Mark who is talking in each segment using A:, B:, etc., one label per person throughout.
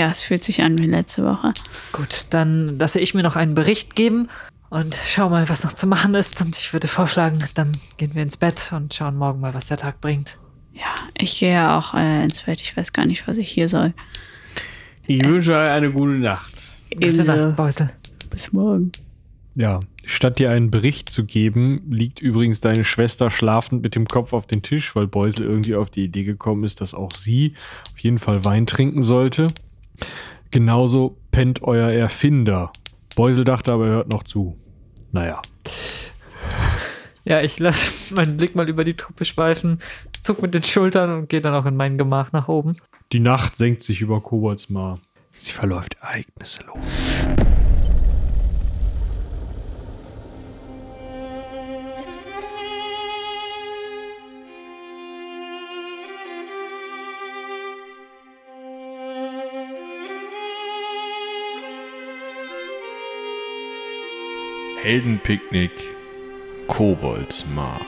A: Ja, es fühlt sich an wie letzte Woche.
B: Gut, dann lasse ich mir noch einen Bericht geben und schau mal, was noch zu machen ist. Und ich würde vorschlagen, dann gehen wir ins Bett und schauen morgen mal, was der Tag bringt.
A: Ja, ich gehe ja auch äh, ins Bett. Ich weiß gar nicht, was ich hier soll.
C: Ich wünsche euch eine gute Nacht.
B: Gute Nacht, Beusel.
A: Bis morgen.
D: Ja, statt dir einen Bericht zu geben, liegt übrigens deine Schwester schlafend mit dem Kopf auf den Tisch, weil Beusel irgendwie auf die Idee gekommen ist, dass auch sie auf jeden Fall Wein trinken sollte. Genauso pennt euer Erfinder. Beusel dachte aber, er hört noch zu. Naja.
B: Ja, ich lasse meinen Blick mal über die Truppe schweifen, zuck mit den Schultern und gehe dann auch in mein Gemach nach oben.
D: Die Nacht senkt sich über Koboldsmar. Sie verläuft ereignislos.
E: Heldenpicknick Koboldsmar.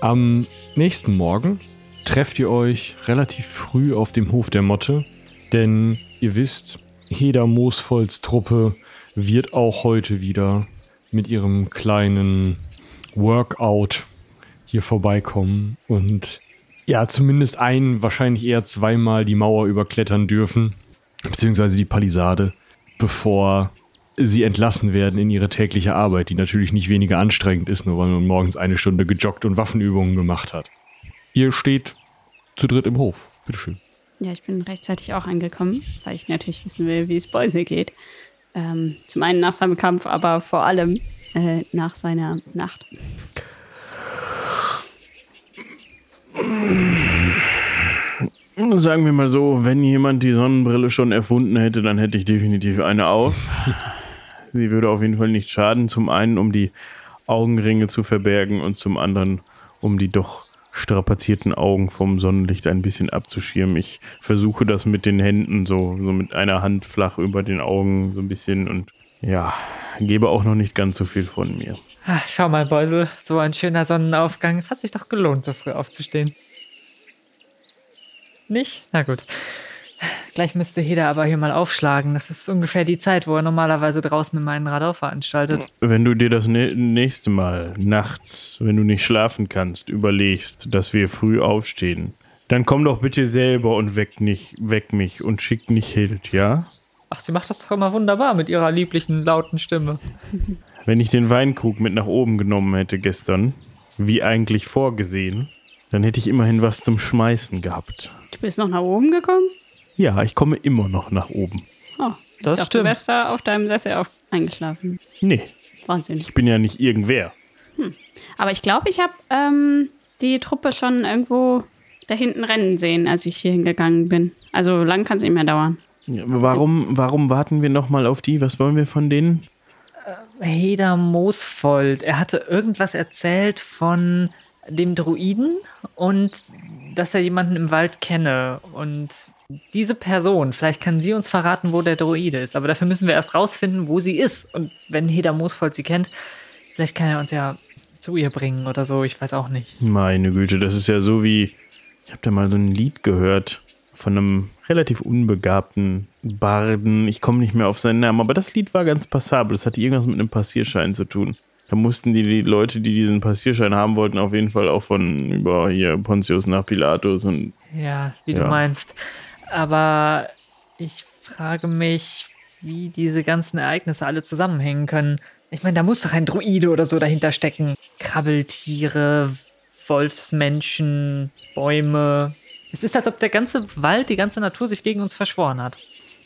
D: Am nächsten Morgen trefft ihr euch relativ früh auf dem Hof der Motte, denn ihr wisst, Heda Moosvolds Truppe wird auch heute wieder mit ihrem kleinen Workout hier vorbeikommen und ja, zumindest ein, wahrscheinlich eher zweimal die Mauer überklettern dürfen, beziehungsweise die Palisade, bevor sie entlassen werden in ihre tägliche Arbeit, die natürlich nicht weniger anstrengend ist, nur weil man morgens eine Stunde gejoggt und Waffenübungen gemacht hat. Ihr steht zu dritt im Hof. Bitteschön.
A: Ja, ich bin rechtzeitig auch angekommen, weil ich natürlich wissen will, wie es Beuse geht. Ähm, zum einen nach seinem Kampf, aber vor allem äh, nach seiner Nacht.
C: Sagen wir mal so, wenn jemand die Sonnenbrille schon erfunden hätte, dann hätte ich definitiv eine auf. Sie würde auf jeden Fall nicht schaden. Zum einen, um die Augenringe zu verbergen und zum anderen, um die doch strapazierten Augen vom Sonnenlicht ein bisschen abzuschirmen. Ich versuche das mit den Händen so, so mit einer Hand flach über den Augen so ein bisschen und ja, gebe auch noch nicht ganz so viel von mir.
B: Ah, schau mal, Beusel, so ein schöner Sonnenaufgang. Es hat sich doch gelohnt, so früh aufzustehen. Nicht? Na gut. Gleich müsste Heda aber hier mal aufschlagen. Das ist ungefähr die Zeit, wo er normalerweise draußen in meinen Radau veranstaltet.
C: Wenn du dir das nä- nächste Mal nachts, wenn du nicht schlafen kannst, überlegst, dass wir früh aufstehen, dann komm doch bitte selber und weck, nicht, weck mich und schick nicht Hild, ja?
B: Ach, sie macht das doch immer wunderbar mit ihrer lieblichen, lauten Stimme.
C: Wenn ich den Weinkrug mit nach oben genommen hätte gestern, wie eigentlich vorgesehen, dann hätte ich immerhin was zum Schmeißen gehabt.
A: Du bist noch nach oben gekommen?
C: Ja, ich komme immer noch nach oben.
A: Oh, ich
B: Das
A: dachte,
B: stimmt.
A: Du wärst da auf deinem Sessel auf eingeschlafen.
C: Nee,
A: Wahnsinn.
C: ich bin ja nicht irgendwer.
A: Aber ich glaube, ich habe ähm, die Truppe schon irgendwo da hinten rennen sehen, als ich hier hingegangen bin. Also lang kann es nicht mehr dauern.
C: Ja, warum, warum warten wir nochmal auf die? Was wollen wir von denen?
B: Heda Moosfold, er hatte irgendwas erzählt von dem Druiden und dass er jemanden im Wald kenne. Und diese Person, vielleicht kann sie uns verraten, wo der Druide ist. Aber dafür müssen wir erst rausfinden, wo sie ist. Und wenn Heda Moosfold sie kennt, vielleicht kann er uns ja zu ihr bringen oder so. Ich weiß auch nicht.
C: Meine Güte, das ist ja so wie, ich habe da mal so ein Lied gehört von einem relativ unbegabten Barden. Ich komme nicht mehr auf seinen Namen, aber das Lied war ganz passabel. Das hatte irgendwas mit einem Passierschein zu tun. Da mussten die, die Leute, die diesen Passierschein haben wollten, auf jeden Fall auch von über hier Pontius nach Pilatus und
B: Ja, wie
C: Ja.
B: du meinst. Aber ich frage mich, wie diese ganzen Ereignisse alle zusammenhängen können. Ich meine, da muss doch ein Druide oder so dahinter stecken. Krabbeltiere, Wolfsmenschen, Bäume. Es ist, als ob der ganze Wald, die ganze Natur sich gegen uns verschworen hat.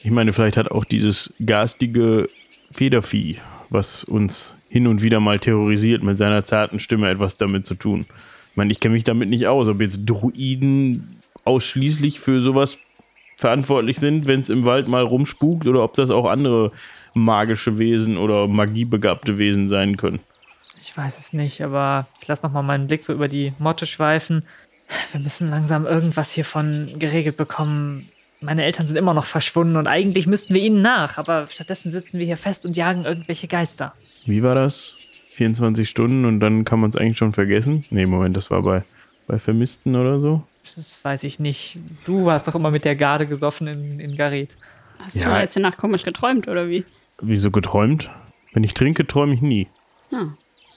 C: Ich meine, vielleicht hat auch dieses garstige Federvieh, was uns hin und wieder mal terrorisiert mit seiner zarten Stimme, etwas damit zu tun. Ich meine, ich kenne mich damit nicht aus, ob jetzt Druiden ausschließlich für sowas verantwortlich sind, wenn es im Wald mal rumspukt, oder ob das auch andere magische Wesen oder magiebegabte Wesen sein können.
B: Ich weiß es nicht, aber ich lasse nochmal meinen Blick so über die Motte schweifen. Wir müssen langsam irgendwas hiervon geregelt bekommen. Meine Eltern sind immer noch verschwunden und eigentlich müssten wir ihnen nach, aber stattdessen sitzen wir hier fest und jagen irgendwelche Geister.
C: Wie war das? 24 Stunden und dann kann man es eigentlich schon vergessen? Nee, Moment, das war bei, bei Vermissten oder so.
B: Das weiß ich nicht. Du hast doch immer mit der Garde gesoffen in, in Gareth.
A: Hast
C: Ja.
A: du letzte Nacht komisch geträumt, oder wie?
C: Wieso geträumt? Wenn ich trinke, träume ich nie.
A: Ah.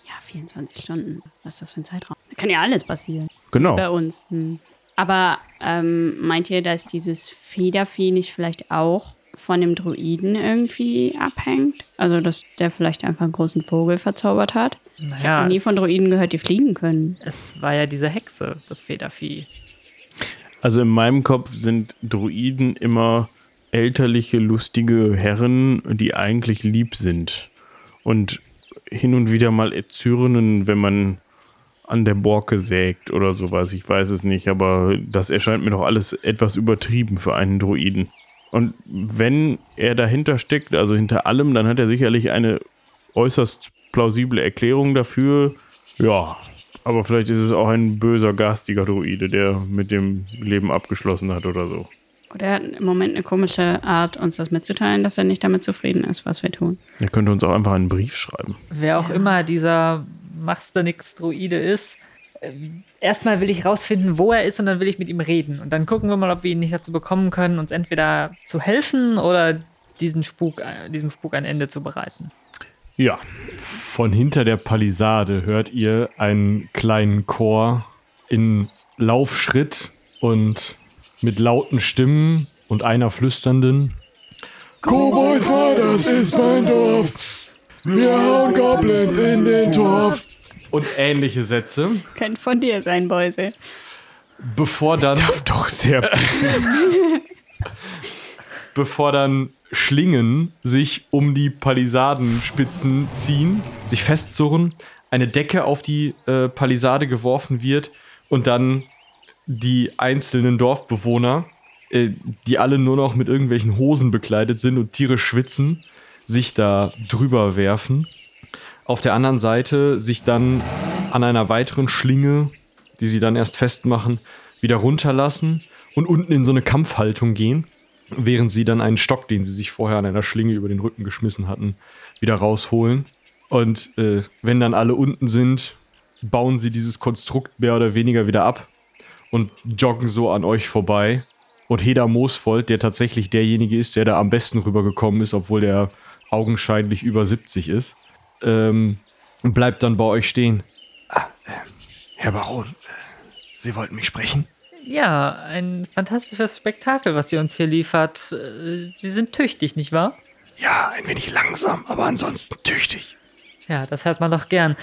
A: Ja, 24 Stunden. Was ist das für ein Zeitraum? Da kann ja alles passieren.
C: Genau.
A: Bei uns. Hm. Aber ähm, meint ihr, dass dieses Federvieh nicht vielleicht auch von dem Druiden irgendwie abhängt? Also, dass der vielleicht einfach einen großen Vogel verzaubert hat? Ich
B: Naja,
A: habe nie von Druiden gehört, die fliegen können.
B: es war ja diese Hexe, das Federvieh.
C: Also in meinem Kopf sind Druiden immer elterliche, lustige Herren, die eigentlich lieb sind. Und hin und wieder mal erzürnen, wenn man an der Borke sägt oder sowas. Ich weiß es nicht, aber das erscheint mir doch alles etwas übertrieben für einen Druiden. Und wenn er dahinter steckt, also hinter allem, dann hat er sicherlich eine äußerst plausible Erklärung dafür. Ja, aber vielleicht ist es auch ein böser, garstiger Druide, der mit dem Leben abgeschlossen hat oder so.
A: Oder er hat im Moment eine komische Art, uns das mitzuteilen, dass er nicht damit zufrieden ist, was wir tun.
C: Er könnte uns auch einfach einen Brief schreiben.
B: Wer auch immer dieser machst du nix Druide ist, ähm, erstmal will ich rausfinden, wo er ist und dann will ich mit ihm reden. Und dann gucken wir mal, ob wir ihn nicht dazu bekommen können, uns entweder zu helfen oder diesen Spuk, äh, diesem Spuk ein Ende zu bereiten.
C: Ja,
D: Von hinter der Palisade hört ihr einen kleinen Chor in Laufschritt und mit lauten Stimmen und einer flüsternden.
E: Koboldsra, das ist mein Dorf. Wir hauen Goblins in den Torf.
D: Und ähnliche Sätze,
A: Könnte von dir sein, Beuse.
D: bevor dann,
C: darf doch sehr.
D: bevor dann Schlingen sich um die Palisadenspitzen ziehen, sich festzurren, eine Decke auf die äh, Palisade geworfen wird und dann die einzelnen Dorfbewohner, äh, die alle nur noch mit irgendwelchen Hosen bekleidet sind und Tiere schwitzen, sich da drüber werfen. Auf der anderen Seite sich dann an einer weiteren Schlinge, die sie dann erst festmachen, wieder runterlassen und unten in so eine Kampfhaltung gehen, während sie dann einen Stock, den sie sich vorher an einer Schlinge über den Rücken geschmissen hatten, wieder rausholen. Und äh, wenn dann alle unten sind, bauen sie dieses Konstrukt mehr oder weniger wieder ab und joggen so an euch vorbei. Und Heda Moosfold, der tatsächlich derjenige ist, der da am besten rübergekommen ist, obwohl der augenscheinlich über 70 ist, ähm, bleibt dann bei euch stehen.
E: Herr Baron, äh, Sie wollten mich sprechen?
B: Ja, ein fantastisches Spektakel, was ihr uns hier liefert. Äh, Sie sind tüchtig, nicht wahr?
E: Ja, ein wenig langsam, aber ansonsten tüchtig.
B: Ja, das hört man doch gern.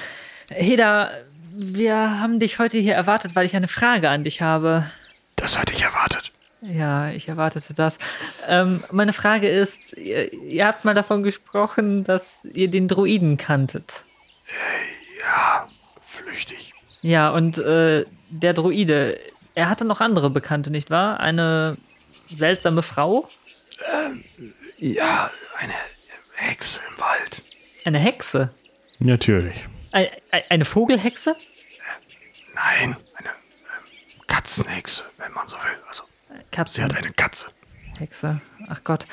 B: Heda, wir haben dich heute hier erwartet, weil ich eine Frage an dich habe.
E: Das hatte ich erwartet.
B: Ja, ich erwartete das. Ähm, meine Frage ist, ihr, ihr habt mal davon gesprochen, dass ihr den Druiden kanntet.
E: Ja, flüchtig.
B: Ja, und äh, der Druide, er hatte noch andere Bekannte, nicht wahr? Eine seltsame Frau?
E: Ja, eine Hexe im Wald.
B: Eine Hexe?
C: Natürlich.
B: Ein, ein, eine Vogelhexe?
E: Nein, eine ähm, Katzenhexe, wenn man so will. Also, sie
B: Katzen.
E: hat eine Katze.
B: Hexe. Ach Gott.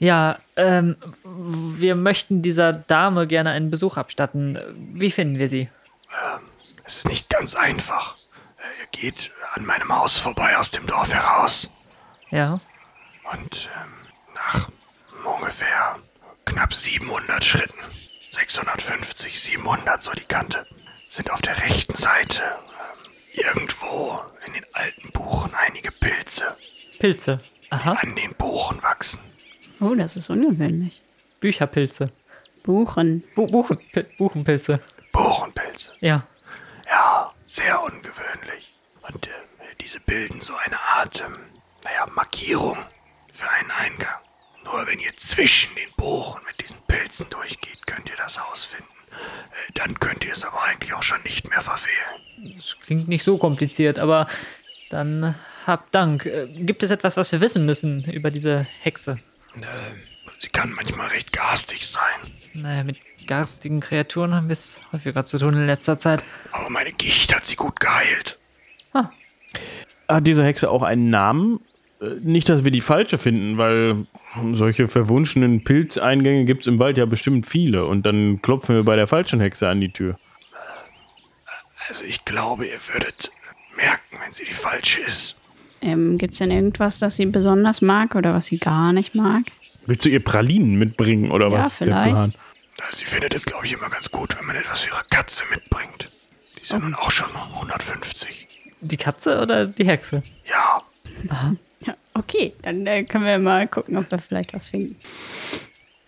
B: Ja, ähm, wir möchten dieser Dame gerne einen Besuch abstatten. Wie finden wir sie?
E: Es ist nicht ganz einfach. Ihr geht an meinem Haus vorbei aus dem Dorf heraus.
B: Ja.
E: Und ähm, nach ungefähr knapp 700 Schritten, 650, 700 so die Kante, sind auf der rechten Seite ähm, irgendwo in den alten Buchen einige Pilze,
B: Pilze. Aha.
E: an den Buchen wachsen.
A: Oh, das ist ungewöhnlich.
B: Bücherpilze.
A: Buchen.
B: Bu Buchen, Pi- Buchenpilze.
E: Buchenpilze.
B: Ja.
E: Sehr ungewöhnlich. Und äh, diese bilden so eine Art, ähm, naja, Markierung für einen Eingang. Nur wenn ihr zwischen den Buchen mit diesen Pilzen durchgeht, könnt ihr das Haus finden. Äh, dann könnt ihr es aber eigentlich auch schon nicht mehr verfehlen.
B: Das klingt nicht so kompliziert, aber dann habt Dank. Äh, Gibt es etwas, was wir wissen müssen über diese Hexe?
E: Sie kann manchmal recht garstig sein.
B: Naja, mit garstigen Kreaturen haben wir es häufiger zu tun in letzter Zeit.
E: Aber meine Gicht hat sie gut geheilt.
C: Hat diese Hexe auch einen Namen? Äh, Nicht, dass wir die falsche finden, weil solche verwunschenen Pilzeingänge gibt es im Wald ja bestimmt viele. Und dann klopfen wir bei der falschen Hexe an die Tür.
E: Also ich glaube, ihr würdet merken, wenn sie die falsche ist.
A: Ähm, Gibt es denn irgendwas, das sie besonders mag oder was sie gar nicht mag?
C: Willst du ihr Pralinen mitbringen oder
A: Ja,
C: was
A: vielleicht.
E: Also sie findet es, glaube ich, immer ganz gut, wenn man etwas für ihre Katze mitbringt. Die ist ja nun auch schon 150.
B: Die Katze oder die Hexe?
E: Ja,
A: Ja, okay, dann äh, können wir mal gucken, ob wir vielleicht was finden.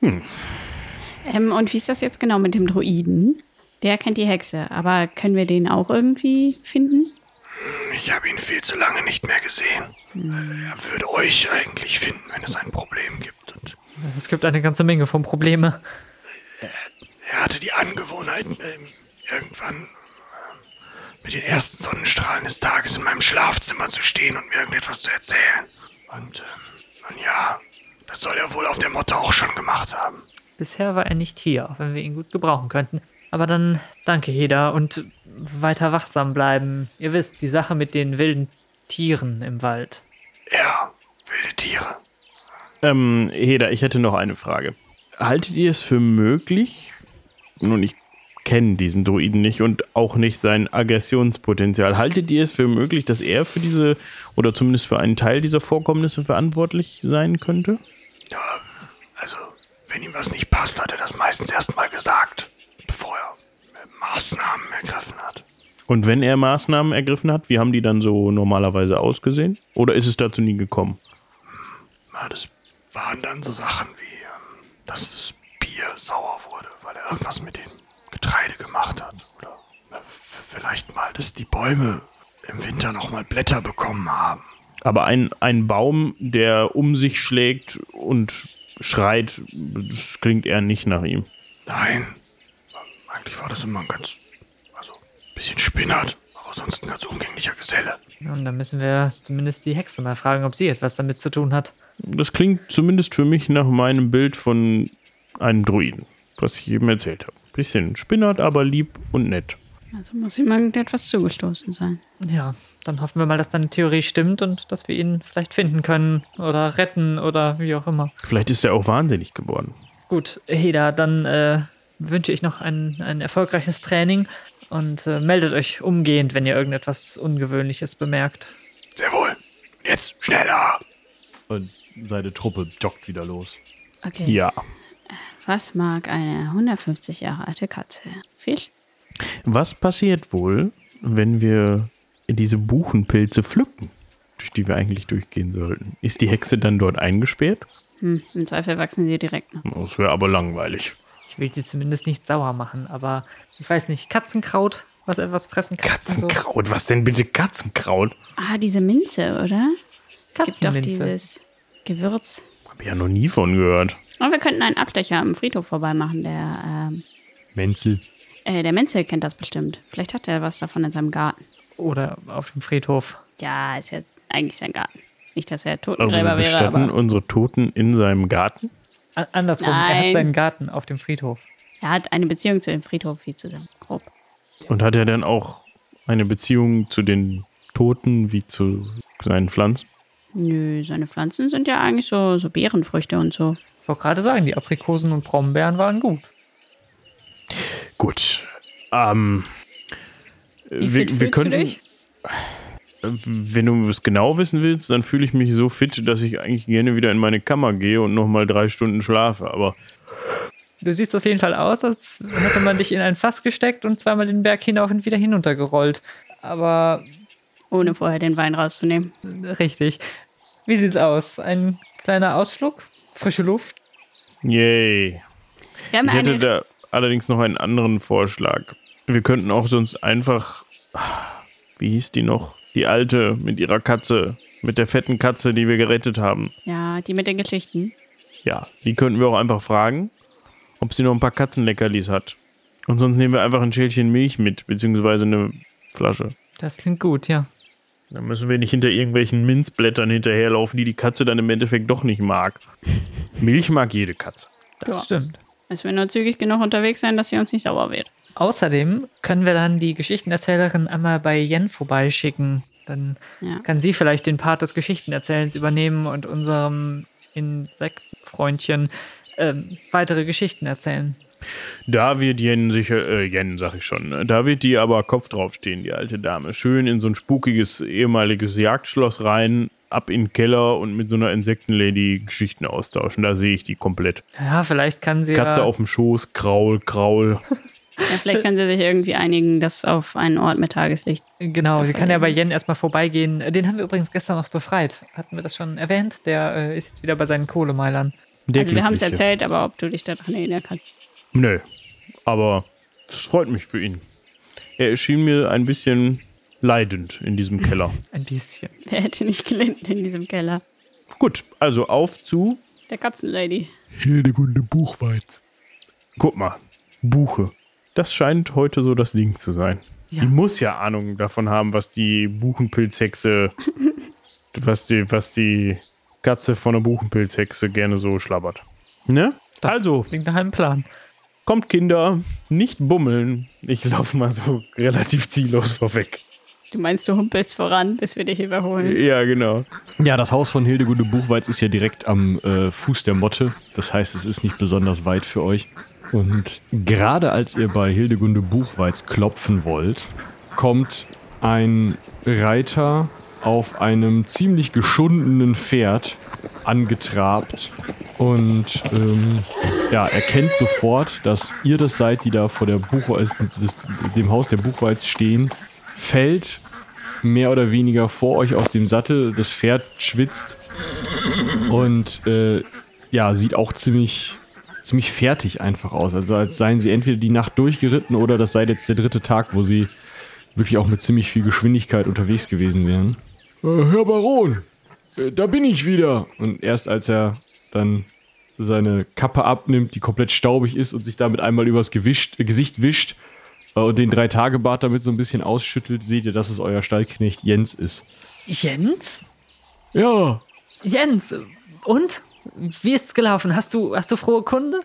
A: Ähm, und wie ist das jetzt genau mit dem Druiden? Der kennt die Hexe, aber können wir den auch irgendwie finden?
E: ich habe ihn viel zu lange nicht mehr gesehen. Er würde euch eigentlich finden, wenn es ein Problem gibt. Und
B: Es gibt eine ganze Menge von Probleme.
E: Er hatte die Angewohnheit, ähm, irgendwann mit den ersten Sonnenstrahlen des Tages in meinem Schlafzimmer zu stehen und mir irgendetwas zu erzählen. Und ähm, nun ja, das soll er wohl auf der Motte auch schon gemacht haben.
B: Bisher war er nicht hier, auch wenn wir ihn gut gebrauchen könnten. Aber dann danke, Heda, und weiter wachsam bleiben. Ihr wisst, die Sache mit den wilden Tieren im Wald.
E: Ja, wilde Tiere.
C: Ähm, Heda, ich hätte noch eine Frage. Haltet ihr es für möglich, nun ich kenne diesen Druiden nicht und auch nicht sein Aggressionspotenzial, haltet ihr es für möglich, dass er für diese oder zumindest für einen Teil dieser Vorkommnisse verantwortlich sein könnte?
E: Ja, also, wenn ihm was nicht passt, hat er das meistens erst mal gesagt, bevor er äh, Maßnahmen ergriffen hat.
C: Und wenn er Maßnahmen ergriffen hat, wie haben die dann so normalerweise ausgesehen? Oder ist es dazu nie gekommen?
E: Ja, das waren dann so Sachen wie, ähm, dass das Bier sauer wurde, irgendwas mit dem Getreide gemacht hat. Oder äh, vielleicht mal, dass die Bäume im Winter noch mal Blätter bekommen haben.
C: Aber ein, ein Baum, der um sich schlägt und schreit, das klingt eher nicht nach ihm.
E: Nein, eigentlich war das immer ein ganz, also ein bisschen spinnert, aber sonst ein ganz umgänglicher Geselle.
B: Und dann müssen wir zumindest die Hexe mal fragen, ob sie etwas damit zu tun hat.
C: Das klingt zumindest für mich nach meinem Bild von einem Druiden, was ich eben erzählt habe. Bisschen spinnert, aber lieb und nett.
A: Also muss ihm irgendetwas zugestoßen sein.
B: Ja, dann hoffen wir mal, dass deine Theorie stimmt und dass wir ihn vielleicht finden können oder retten oder wie auch immer.
C: Vielleicht ist er auch wahnsinnig geworden.
B: Gut, Heda, dann äh, wünsche ich noch ein, ein erfolgreiches Training und äh, meldet euch umgehend, wenn ihr irgendetwas Ungewöhnliches bemerkt.
E: Sehr wohl. Jetzt schneller.
D: Und seine Truppe joggt wieder los.
A: Okay.
C: Ja.
A: Was mag eine 150 Jahre alte Katze? Fisch?
C: Was passiert wohl, wenn wir diese Buchenpilze pflücken, durch die wir eigentlich durchgehen sollten? Ist die Hexe dann dort eingesperrt?
A: Hm, Im Zweifel wachsen sie direkt.
C: Das wäre aber langweilig.
B: Ich will sie zumindest nicht sauer machen, aber ich weiß nicht, Katzenkraut, was etwas fressen kann.
C: Katzenkraut, was denn bitte Katzenkraut?
A: Ah, diese Minze, oder? Es gibt doch dieses Gewürz.
C: Hab ich ja noch nie von gehört.
A: Und wir könnten einen Abstecher am Friedhof vorbeimachen. Der, ähm,
D: Menzel.
A: äh, der Menzel kennt das bestimmt. Vielleicht hat er was davon in seinem Garten.
B: Oder auf dem Friedhof.
A: Ja, ist ja eigentlich sein Garten. Nicht, dass er
C: Also wir
A: Totengräber wäre,
C: bestatten
A: aber
C: unsere Toten in seinem Garten?
B: A- Andersrum, er hat
A: Nein.
B: seinen Garten auf dem Friedhof.
A: er hat eine Beziehung zu dem Friedhof, wie zu dem Grob.
C: Und hat er dann auch eine Beziehung zu den Toten wie zu seinen Pflanzen?
A: Nö, seine Pflanzen sind ja eigentlich so, so Beerenfrüchte und so.
B: Ich wollte gerade sagen, die Aprikosen und Brombeeren waren gut.
C: Gut. Ähm,
A: Wie fit fühlst du dich?
C: Wenn du es genau wissen willst, dann fühle ich mich so fit, dass ich eigentlich gerne wieder in meine Kammer gehe und nochmal drei Stunden schlafe. Aber
B: Du siehst auf jeden Fall aus, als hätte man dich in ein Fass gesteckt und zweimal den Berg hinauf und wieder hinuntergerollt. Aber
A: Ohne vorher den Wein rauszunehmen.
B: richtig. Wie sieht's aus? Ein kleiner Ausflug? Frische Luft?
C: yay.
A: Wir haben
C: Ich hätte da allerdings noch einen anderen Vorschlag. Wir könnten auch sonst einfach. Wie hieß die noch? Die alte mit ihrer Katze. Mit der fetten Katze, die wir gerettet haben.
A: ja, die mit den Geschichten.
C: Ja, die könnten wir auch einfach fragen, ob sie noch ein paar Katzenleckerlis hat. Und sonst nehmen wir einfach ein Schälchen Milch mit, beziehungsweise eine Flasche.
B: Das klingt gut, ja.
C: Dann müssen wir nicht hinter irgendwelchen Minzblättern hinterherlaufen, die die Katze dann im Endeffekt doch nicht mag. Milch mag jede Katze.
B: Das
A: Ja.
B: stimmt.
A: Müssen wir nur zügig genug unterwegs sein, dass sie uns nicht sauer wird.
B: Außerdem können wir dann die Geschichtenerzählerin einmal bei Jen vorbeischicken. Dann
A: Ja.
B: kann sie vielleicht den Part des Geschichtenerzählens übernehmen und unserem Insektfreundchen ähm, weitere Geschichten erzählen.
C: Da wird Jen sicher, äh, Jen sag ich schon, ne? da wird die aber Kopf draufstehen, die alte Dame. Schön in so ein spukiges ehemaliges Jagdschloss rein, ab in den Keller und mit so einer Insektenlady Geschichten austauschen. Da sehe ich die komplett.
B: Ja, vielleicht kann sie
C: Katze
B: ja,
C: auf dem Schoß, Kraul, Kraul.
A: Ja, vielleicht können sie sich irgendwie einigen, das auf einen Ort mit Tageslicht.
B: Genau, sie kann ja bei. Jen erstmal vorbeigehen. Den haben wir übrigens gestern noch befreit. Hatten wir das schon erwähnt? Der äh, ist jetzt wieder bei seinen Kohlemeilern.
C: Der
A: also wir haben es erzählt, aber ob du dich daran erinnern kannst.
C: Nö, aber es freut mich für ihn. Er erschien mir ein bisschen leidend in diesem Keller.
B: Ein bisschen.
A: Wer hätte nicht gelitten in diesem Keller?
C: Gut, also auf zu,
A: Der Katzenlady.
D: Hildegunde Buchweiz.
C: guck mal, Buche. Das scheint heute so das Ding zu sein.
B: Ja.
C: Die muss ja Ahnung davon haben, was die Buchenpilzhexe, was die, was die Katze von der Buchenpilzhexe gerne so schlabbert. Ne?
B: Das
C: also,
B: Klingt nach einem Plan.
C: Kommt Kinder, nicht bummeln. Ich laufe mal so relativ ziellos vorweg.
A: Du meinst, du humpelst voran, bis wir dich überholen.
C: Ja, genau.
D: Ja, das Haus von Hildegunde Buchweiz ist ja direkt am äh, Fuß der Motte. Das heißt, es ist nicht besonders weit für euch. Und gerade als ihr bei Hildegunde Buchweiz klopfen wollt, kommt ein Reiter auf einem ziemlich geschundenen Pferd angetrabt und ähm, ja, erkennt sofort, dass ihr das seid, die da vor der Buchweiz, dem Haus der Buchweiz stehen, fällt mehr oder weniger vor euch aus dem Sattel. Das Pferd schwitzt und äh, ja, sieht auch ziemlich, ziemlich fertig einfach aus. Also als seien sie entweder die Nacht durchgeritten oder das sei jetzt der dritte Tag, wo sie wirklich auch mit ziemlich viel Geschwindigkeit unterwegs gewesen wären. Äh, Herr Baron, äh, da bin ich wieder. Und erst als er dann seine Kappe abnimmt, die komplett staubig ist und sich damit einmal übers Gewischt, äh, Gesicht wischt äh, und den Drei-Tage-Bart damit so ein bisschen ausschüttelt, seht ihr, dass es euer Stallknecht Jens ist.
B: Jens?
D: Ja,
B: Jens, und? Wie ist's gelaufen? Hast du, hast du frohe Kunde?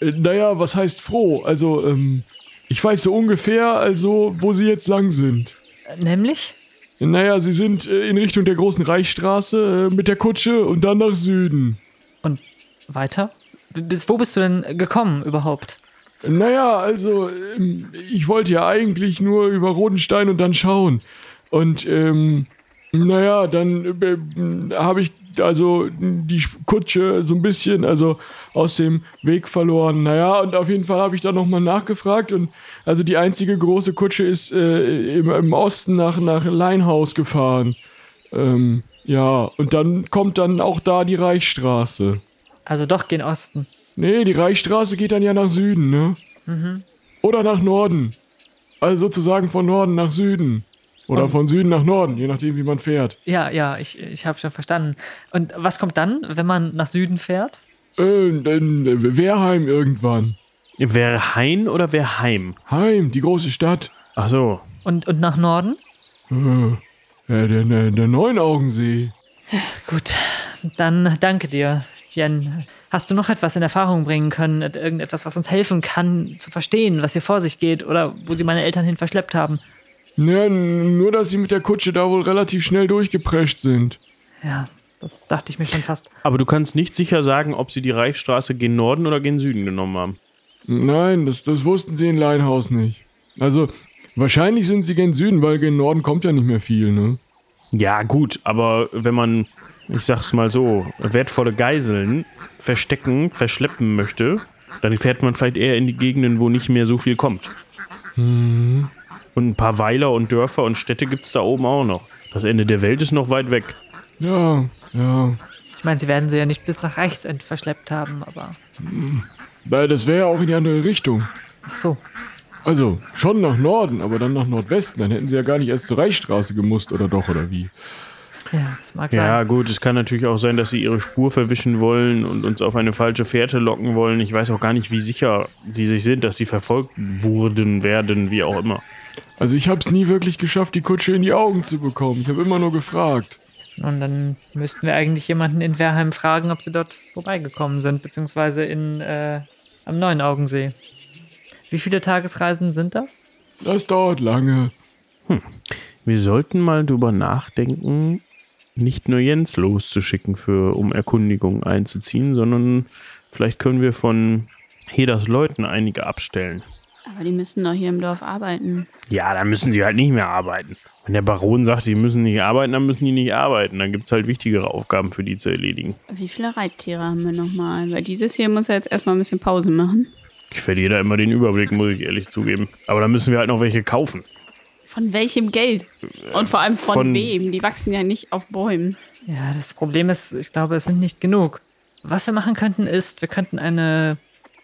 D: Äh, Naja, was heißt froh? Also, ähm, ich weiß so ungefähr, also, wo sie jetzt lang sind.
B: Nämlich?
D: Naja, sie sind äh, in Richtung der großen Reichsstraße äh, mit der Kutsche und dann nach Süden.
B: Und weiter? Bis wo bist du denn gekommen überhaupt?
D: Naja, also, ähm, ich wollte ja eigentlich nur über Rodenstein und dann schauen. Und, ähm, naja, dann äh, habe ich also die Kutsche so ein bisschen, also aus dem Weg verloren. Naja, und auf jeden Fall habe ich dann nochmal nachgefragt und also die einzige große Kutsche ist äh, im, im Osten nach, nach Leinhaus gefahren. Ähm, ja, und dann kommt dann auch da die Reichsstraße.
B: Also doch gen Osten.
D: Nee, die Reichsstraße geht dann ja nach Süden, ne? Oder nach Norden. Also sozusagen von Norden nach Süden. Oder von Süden nach Norden, je nachdem, wie man fährt.
B: Ja, ja, ich, ich habe schon verstanden. Und was kommt dann, wenn man nach Süden fährt?
D: Äh, dann, äh, Wehrheim irgendwann.
C: Wer Hain oder wer Heim?
D: Heim, die große Stadt.
C: Ach so.
B: Und, und nach Norden?
D: Äh, ja, der, der, der Neunaugensee.
B: Gut, dann danke dir, Jen. Hast du noch etwas in Erfahrung bringen können? Irgendetwas, was uns helfen kann, zu verstehen, was hier vor sich geht oder wo sie meine Eltern hin verschleppt haben?
D: Ja, n- nur, dass sie mit der Kutsche da wohl relativ schnell durchgeprescht sind.
B: Ja, das dachte ich mir schon fast.
C: Aber du kannst nicht sicher sagen, ob sie die Reichsstraße gen Norden oder gen Süden genommen haben.
D: Nein, das, das wussten sie in Leinhaus nicht. Also, wahrscheinlich sind sie gen Süden, weil gen Norden kommt ja nicht mehr viel, ne?
C: Ja, gut, aber wenn man, ich sag's mal so, wertvolle Geiseln verstecken, verschleppen möchte, dann fährt man vielleicht eher in die Gegenden, wo nicht mehr so viel kommt. Und ein paar Weiler und Dörfer und Städte gibt's da oben auch noch. Das Ende der Welt ist noch weit weg.
D: Ja, ja.
B: Ich meine, sie werden sie ja nicht bis nach Reichsend verschleppt haben, aber.
D: Weil das wäre ja auch in die andere Richtung.
B: Ach so.
D: Also, schon nach Norden, aber dann nach Nordwesten. Dann hätten sie ja gar nicht erst zur Reichsstraße gemusst, oder doch, oder wie?
B: Ja, das mag
C: Ja,
B: sein.
C: gut, es kann natürlich auch sein, dass sie ihre Spur verwischen wollen und uns auf eine falsche Fährte locken wollen. Ich weiß auch gar nicht, wie sicher sie sich sind, dass sie verfolgt wurden, werden, wie auch immer.
D: Also, ich hab's nie wirklich geschafft, die Kutsche in die Augen zu bekommen. Ich habe immer nur gefragt.
B: Und dann müssten wir eigentlich jemanden in Werheim fragen, ob sie dort vorbeigekommen sind, beziehungsweise in, äh, am Neuen Augensee. Wie viele Tagesreisen sind das?
D: Das dauert lange.
C: Wir sollten mal drüber nachdenken, nicht nur Jens loszuschicken, für, um Erkundigungen einzuziehen, sondern vielleicht können wir von Heders Leuten einige abstellen.
A: Aber die müssen doch hier im Dorf arbeiten.
C: Ja, dann müssen die halt nicht mehr arbeiten. Wenn der Baron sagt, die müssen nicht arbeiten, dann müssen die nicht arbeiten. Dann gibt es halt wichtigere Aufgaben für die zu erledigen.
A: Wie viele Reittiere haben wir nochmal? Weil dieses hier muss ja jetzt erstmal ein bisschen Pause machen.
C: Ich verliere da immer den Überblick, muss ich ehrlich zugeben. Aber dann müssen wir halt noch welche kaufen.
A: Von welchem Geld? Und vor allem von,
C: von-
A: wem? Die wachsen ja nicht auf Bäumen.
B: Ja, das Problem ist, ich glaube, es sind nicht genug. Was wir machen könnten, ist, wir könnten eine,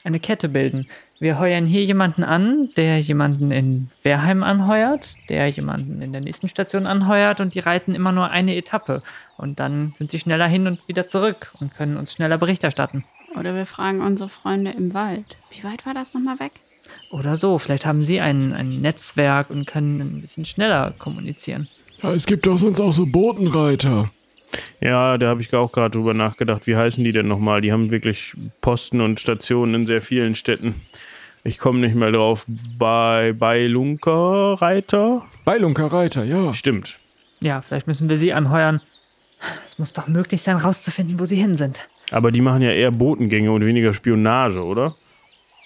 B: eine Kette bilden. Wir heuern hier jemanden an, der jemanden in Wehrheim anheuert, der jemanden in der nächsten Station anheuert und die reiten immer nur eine Etappe. Und dann sind sie schneller hin und wieder zurück und können uns schneller Bericht erstatten.
A: Oder wir fragen unsere Freunde im Wald. Wie weit war das nochmal weg?
B: Oder so, vielleicht haben sie ein, ein Netzwerk und können ein bisschen schneller kommunizieren.
D: Ja, es gibt doch sonst auch so Botenreiter.
C: Ja, da habe ich auch gerade drüber nachgedacht. Wie heißen die denn nochmal? Die haben wirklich Posten und Stationen in sehr vielen Städten. Ich komme nicht mehr drauf. Bei, bei Lunkerreiter?
D: Beilunker Reiter, ja.
C: Stimmt.
B: Ja, vielleicht müssen wir sie anheuern. Es muss doch möglich sein, rauszufinden, wo sie hin sind.
C: Aber die machen ja eher Botengänge und weniger Spionage, oder?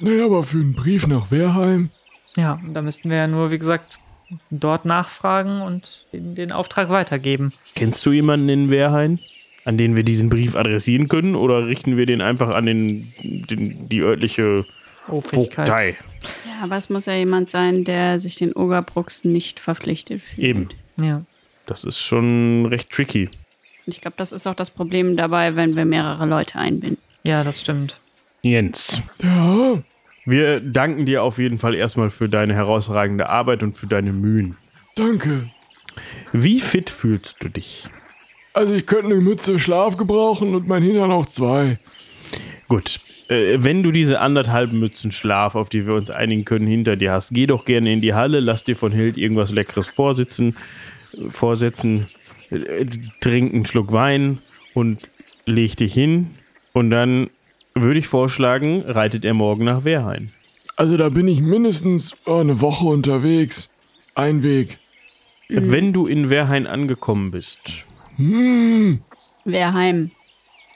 D: Naja, aber für einen Brief nach Wehrheim.
B: Ja, da müssten wir ja nur, wie gesagt, dort nachfragen und den, den Auftrag weitergeben.
C: Kennst du jemanden in Wehrhain, an den wir diesen Brief adressieren können? Oder richten wir den einfach an den, den, die örtliche Vogtei?
A: Ja, aber es muss ja jemand sein, der sich den Ogerbrucks nicht verpflichtet fühlt.
C: Eben.
B: Ja.
C: Das ist schon recht tricky.
A: Und ich glaube, das ist auch das Problem dabei, wenn wir mehrere Leute einbinden.
B: Ja, das stimmt.
C: Jens,
D: Ja,
C: wir danken dir auf jeden Fall erstmal für deine herausragende Arbeit und für deine Mühen.
D: danke.
C: Wie fit fühlst du dich?
D: Also ich könnte eine Mütze Schlaf gebrauchen und mein Hintern auch zwei.
C: Gut, äh, wenn du diese anderthalb Mützen Schlaf, auf die wir uns einigen können, hinter dir hast, geh doch gerne in die Halle, lass dir von Hild irgendwas Leckeres vorsitzen, äh, vorsetzen, äh, trink einen Schluck Wein und leg dich hin. Und dann würde ich vorschlagen, reitet er morgen nach Wehrhain.
D: Also da bin ich mindestens oh, eine Woche unterwegs. Ein Weg.
C: Wenn du in Wehrhain angekommen bist,
A: Wehrheim.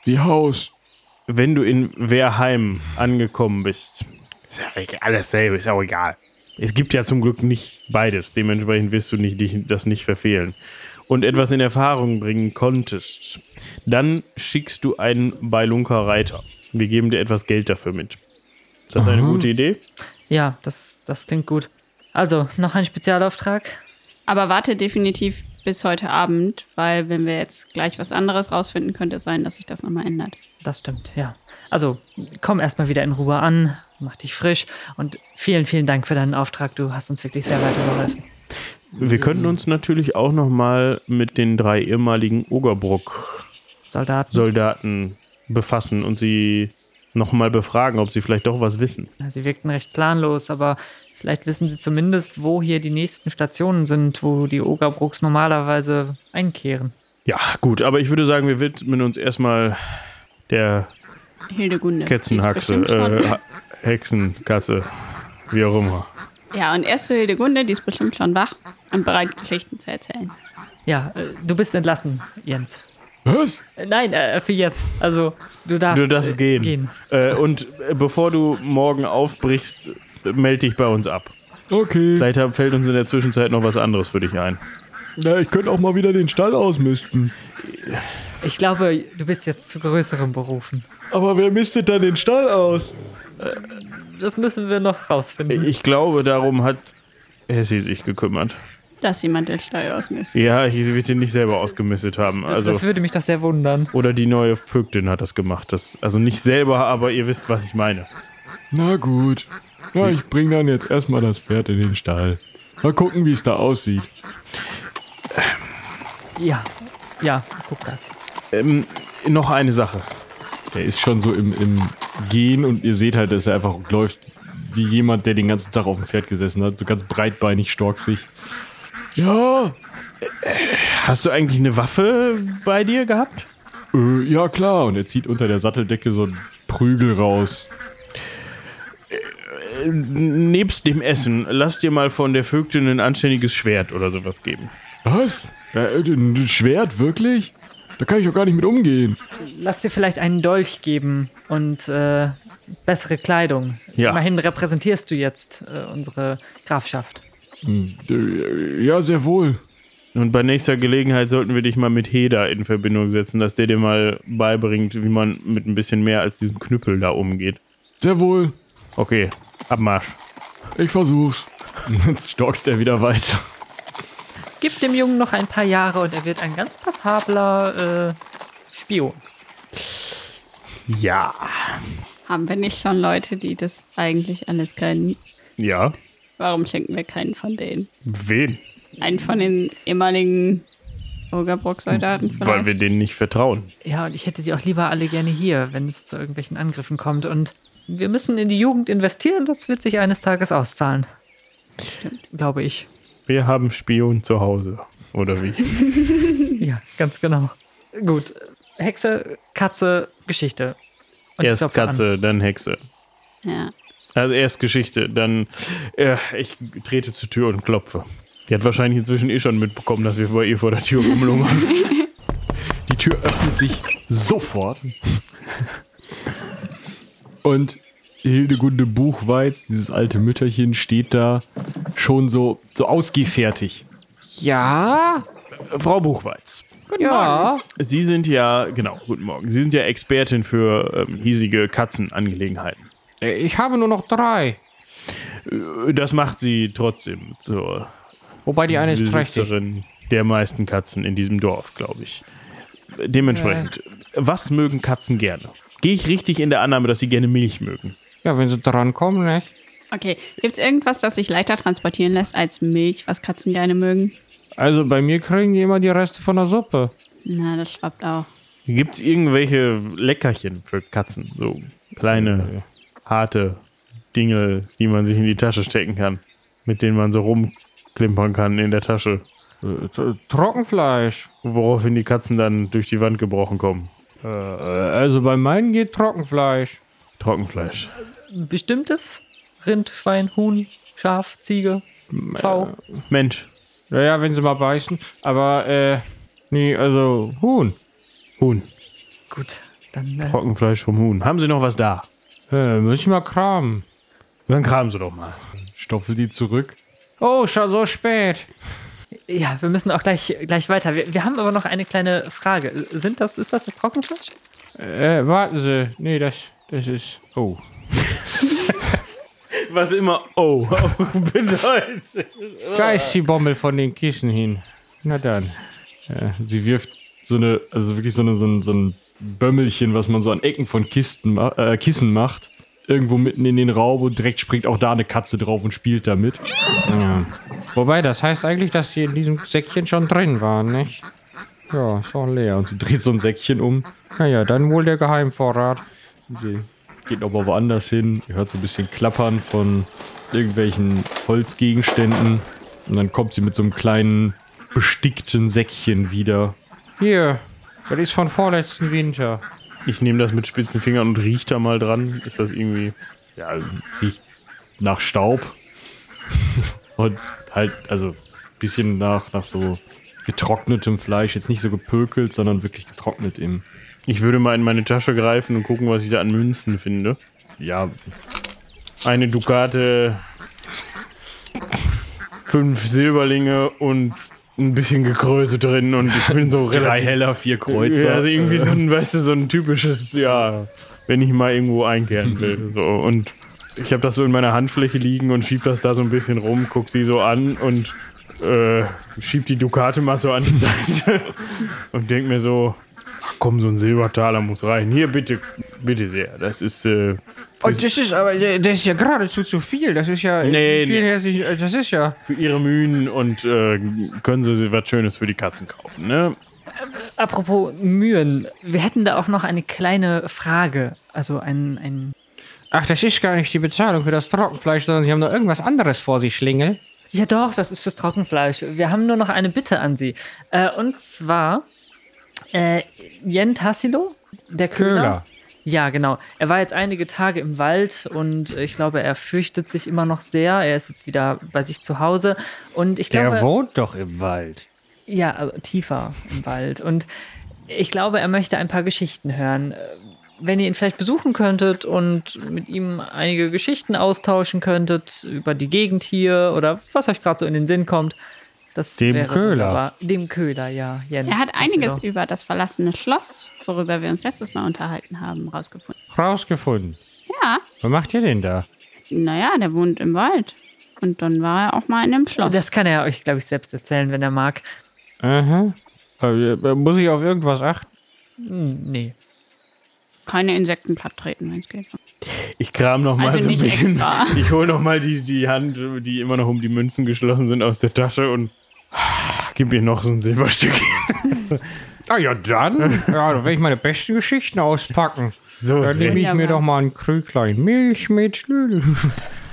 D: Wie Haus.
C: wenn du in Wehrheim angekommen bist, ist ja alles dasselbe, ist auch egal. Es gibt ja zum Glück nicht beides, dementsprechend wirst du nicht, dich, das nicht verfehlen. Und etwas in Erfahrung bringen konntest, dann schickst du einen Beilunker Reiter. Wir geben dir etwas Geld dafür mit. Ist das eine gute Idee?
B: Ja, das, das klingt gut. Also, noch ein Spezialauftrag?
A: Aber warte definitiv bis heute Abend, weil wenn wir jetzt gleich was anderes rausfinden, könnte es sein, dass sich das nochmal ändert.
B: Das stimmt, ja. Also, komm erstmal wieder in Ruhe an, mach dich frisch und vielen, vielen Dank für deinen Auftrag. Du hast uns wirklich sehr weitergeholfen.
C: Wir könnten uns natürlich auch noch mal mit den drei ehemaligen Ogerbruck-Soldaten
B: Soldaten.
C: Befassen und sie noch mal befragen, ob sie vielleicht doch was wissen.
B: Ja, Sie wirkten recht planlos, aber vielleicht wissen Sie zumindest, wo hier die nächsten Stationen sind, wo die Ogerbrucks normalerweise einkehren.
C: Ja, gut, aber ich würde sagen, wir widmen uns erstmal der
A: Hildegunde.
C: Ketzenhaxe, äh, Hexenkatze, wie auch immer.
A: Ja, und erst zu Hildegunde, die ist bestimmt schon wach und bereit, Geschichten zu erzählen.
B: Ja, du bist entlassen, Jens.
D: Was?
B: Äh, Nein, äh, für jetzt. Also, du darfst,
C: Du darfst
B: äh,
C: gehen.
B: gehen.
C: Äh, und äh, bevor du morgen aufbrichst, äh, melde dich bei uns ab.
D: Okay.
C: Vielleicht hab- fällt uns in der Zwischenzeit noch was anderes für dich ein.
D: Ja, ich könnte auch mal wieder den Stall ausmisten.
B: Ich glaube, du bist jetzt zu größerem berufen.
D: Aber wer mistet dann den Stall aus?
B: Das müssen wir noch rausfinden.
C: Ich glaube, darum hat Hessi sich gekümmert.
A: Dass jemand den Stall ausmisst.
C: Ja, ich wird ihn nicht selber ausgemistet haben. Also,
B: das würde mich doch sehr wundern.
C: oder die neue Vögtin hat das gemacht. Das, also nicht selber, aber ihr wisst, was ich meine.
D: Na gut. Ja, ich bring dann jetzt erstmal das Pferd in den Stall. Mal gucken, wie es da aussieht.
B: Ja, ja, guck das.
C: Ähm, noch eine Sache.
D: Der ist schon so im, im Gehen und ihr seht halt, dass er einfach läuft wie jemand, der den ganzen Tag auf dem Pferd gesessen hat. So ganz breitbeinig, storksig. Ja,
C: Hast du eigentlich eine Waffe bei dir gehabt?
D: äh, ja klar. Und er zieht unter der Satteldecke so einen Prügel raus.
C: nebst dem Essen, lass dir mal von der Vögtin ein anständiges Schwert oder sowas geben.
D: Was? Äh, ein Schwert, wirklich? Da kann ich doch gar nicht mit umgehen.
B: Lass dir vielleicht einen Dolch geben und äh, bessere Kleidung.
C: Ja.
B: Immerhin repräsentierst du jetzt äh, unsere Grafschaft.
D: Hm, Ja, sehr wohl.
C: Und bei nächster Gelegenheit sollten wir dich mal mit Heda in Verbindung setzen, dass der dir mal beibringt, wie man mit ein bisschen mehr als diesem Knüppel da umgeht.
D: Sehr wohl.
C: Okay, Abmarsch.
D: Ich versuch's. Jetzt storkst er wieder weiter.
B: Gib dem Jungen noch ein paar Jahre und er wird ein ganz passabler äh, Spion.
C: Ja.
A: Haben wir nicht schon Leute, die das eigentlich alles können?
C: Ja.
A: Warum schenken wir keinen von denen?
C: Wen?
A: Einen von den ehemaligen Ogerbrock-Soldaten
C: Weil
A: vielleicht?
C: wir denen nicht vertrauen.
B: Ja, und ich hätte sie auch lieber alle gerne hier, wenn es zu irgendwelchen Angriffen kommt. Und wir müssen in die Jugend investieren, das wird sich eines Tages auszahlen.
A: Stimmt.
B: Glaube ich.
C: Wir haben Spion zu Hause. Oder wie?
B: Ja, ganz genau. Gut. Hexe, Katze, Geschichte. Und
C: erst
B: klopfe an.
C: Katze, dann Hexe.
A: Ja.
C: Also erst Geschichte, dann äh, ich trete zur Tür und klopfe. Die hat wahrscheinlich inzwischen eh schon mitbekommen, dass wir bei ihr vor der Tür rumlungern.
D: Die Tür öffnet sich sofort. Und Hildegunde Buchweiz, dieses alte Mütterchen, steht da schon so, so ausgehfertig.
B: Ja,
C: Frau Buchweiz,
B: ja.
C: Sie sind ja, genau, guten Morgen. Sie sind ja Expertin für ähm, hiesige Katzenangelegenheiten.
F: Ich habe nur noch drei.
C: Äh, Das macht Sie trotzdem zur
F: Wobei die eine ist.
C: Besitzerin der meisten Katzen in diesem Dorf, glaube ich. Dementsprechend, was mögen Katzen gerne? Gehe ich richtig in der Annahme, dass sie gerne Milch mögen?
F: Ja, wenn sie drankommen, nicht?
A: Okay. Gibt es irgendwas, das sich leichter transportieren lässt als Milch, was Katzen gerne mögen?
F: Also bei mir kriegen die immer die Reste von der Suppe.
A: Na, das schwappt auch.
C: Gibt es irgendwelche Leckerchen für Katzen? So kleine, harte Dinge, die man sich in die Tasche stecken kann, mit denen man so rumklimpern kann in der Tasche,
F: Äh, Trockenfleisch.
C: woraufhin die Katzen dann durch die Wand gebrochen kommen.
F: Äh, also bei meinen geht Trockenfleisch.
C: Trockenfleisch.
B: Bestimmtes? Rind, Schwein, Huhn, Schaf, Ziege, Pfau.
C: Mensch,
F: Naja, wenn sie mal beißen. Aber, äh, nee, also Huhn.
C: Huhn.
B: Gut, dann äh,
C: Trockenfleisch vom Huhn. Haben Sie noch was da?
F: Äh, muss ich mal kramen.
C: Dann kramen Sie doch mal.
D: Stoffel die zurück.
F: Oh, schon so spät.
B: ja, wir müssen auch gleich, gleich weiter. Wir, wir haben aber noch eine kleine Frage. Sind das, ist das das Trockenfleisch?
F: Äh, warten Sie. Nee, das, das ist. Oh.
C: Was immer oh auch bedeutet.
F: Da ist die Bommel von den Kissen hin. Na dann.
D: Äh, sie wirft so eine, also wirklich so, eine, so, ein, so ein Bömmelchen, was man so an Ecken von Kisten, äh, Kissen macht, irgendwo mitten in den Raum und direkt springt auch da eine Katze drauf und spielt damit.
F: Ja. Wobei, das heißt eigentlich, dass sie in diesem Säckchen schon drin waren, nicht? Ja, ist auch leer.
D: Und sie dreht so ein Säckchen um.
F: Naja, dann wohl der Geheimvorrat.
D: Und sie geht nochmal woanders hin. Ihr hört so ein bisschen Klappern von irgendwelchen Holzgegenständen. Und dann kommt sie mit so einem kleinen bestickten Säckchen wieder.
F: Hier, das ist von vorletzten Winter.
C: Ich nehme das mit spitzen Fingern und riech da mal dran. Ist das irgendwie.
D: Ja, riecht nach Staub. und halt, also ein bisschen nach, nach so getrocknetem Fleisch. Jetzt nicht so gepökelt, sondern wirklich getrocknet im.
C: Ich würde mal in meine Tasche greifen und gucken, was ich da an Münzen finde.
D: Ja,
C: Eine Dukate, fünf Silberlinge und ein bisschen Gekröse drin und ich bin so
D: drei
C: relativ.
D: Heller, vier Kreuzer.
C: Ja, also irgendwie so ein, weißt du, so ein typisches, ja, wenn ich mal irgendwo einkehren will. So. Und ich habe das so in meiner Handfläche liegen und schieb das da so ein bisschen rum, guck sie so an und äh, schieb die Dukate mal so an die Seite und denk mir so, ach komm, so ein Silbertaler muss rein. Hier, bitte, bitte sehr. Das ist, äh,
F: Und das ist aber, das ist ja geradezu zu viel. Das ist ja
C: Nee,
F: viel
C: nee.
F: äh, das ist ja.
C: für ihre Mühen und äh, können sie was Schönes für die Katzen kaufen, ne?
B: Apropos Mühen, wir hätten da auch noch eine kleine Frage. Also ein, ein
F: Ach, das ist gar nicht die Bezahlung für das Trockenfleisch, sondern sie haben noch irgendwas anderes vor sich, Schlingel.
B: Ja, doch, das ist fürs Trockenfleisch. Wir haben nur noch eine Bitte an Sie. Äh, und zwar, äh, Jen Tassilo, der Köhler,
F: Köhler.
B: Ja, genau. Er war jetzt einige Tage im Wald und ich glaube, er fürchtet sich immer noch sehr. Er ist jetzt wieder bei sich zu Hause und ich
F: Der
B: glaube,
F: wohnt doch im Wald.
B: ja, also tiefer im Wald und ich glaube, er möchte ein paar Geschichten hören. Äh, Wenn ihr ihn vielleicht besuchen könntet und mit ihm einige Geschichten austauschen könntet über die Gegend hier oder was euch gerade so in den Sinn kommt, das
F: Dem
B: wäre
F: Köhler.
B: wunderbar. Dem Köhler, ja. Jen,
A: Er hat einiges über das verlassene Schloss, worüber wir uns letztes Mal unterhalten haben, rausgefunden.
F: Rausgefunden.
A: Ja,
F: Was macht ihr denn da?
A: naja, der wohnt im Wald. Und dann war er auch mal in einem Schloss.
B: Das kann er euch, glaube ich, selbst erzählen, wenn er mag.
F: Aha. Äh, Muss ich auf irgendwas achten?
B: Hm, Nee.
A: Keine Insekten platt treten, wenn es geht.
C: Ich kram noch mal
A: Also
C: so ein
A: nicht
C: bisschen.
A: extra.
C: Ich hole noch mal die, die Hand, die immer noch um die Münzen geschlossen sind, aus der Tasche und gib mir noch so ein Silberstück.
F: Ah ja, dann. ja, dann werde ich meine besten Geschichten auspacken.
C: So,
F: Dann nehme ich mir doch mal ein Krüglein Milch mit.
D: Und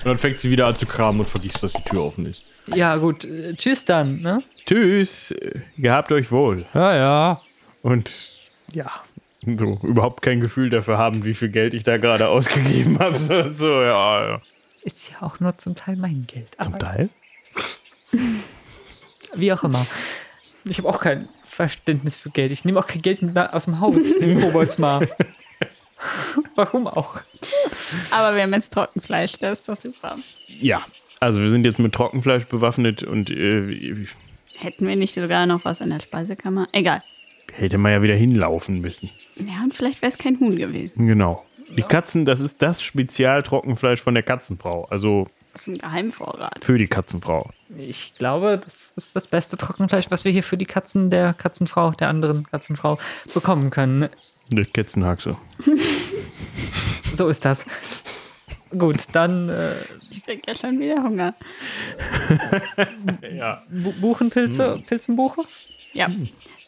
D: dann fängt sie wieder an zu kramen und vergisst, dass die Tür offen ist.
B: Ja, gut. Äh, tschüss dann, ne?
C: Tschüss, gehabt euch wohl.
F: Ja, ja.
C: Und ja, so überhaupt kein Gefühl dafür haben, wie viel Geld ich da gerade ausgegeben habe. So, so ja, ja.
B: Ist ja auch nur zum Teil mein Geld.
C: Zum
B: aber
C: Teil.
B: Wie auch immer. Ich habe auch kein Verständnis für Geld. Ich nehme auch kein Geld mit nach- aus dem Haus im Koboldsmar. Warum auch?
A: Aber wir haben jetzt Trockenfleisch, das ist doch super.
C: Ja, also wir sind jetzt mit Trockenfleisch bewaffnet und äh,
A: Hätten wir nicht sogar noch was in der Speisekammer? Egal.
C: hätte man ja wieder hinlaufen müssen.
A: Ja, und vielleicht wäre es kein Huhn gewesen.
C: Genau. Die Katzen, das ist das Spezial-Trockenfleisch von der Katzenfrau. Also
A: Das ist ein Geheimvorrat.
C: für die Katzenfrau.
B: Ich glaube, das ist das beste Trockenfleisch, was wir hier für die Katzen der Katzenfrau, der anderen Katzenfrau bekommen können.
C: Durch Ketzenhaxe.
B: So ist das. Gut, dann äh,
A: Ich krieg ja schon wieder Hunger.
C: Ja.
B: Bu Buchenpilze, Pilzenbuche?
A: Ja.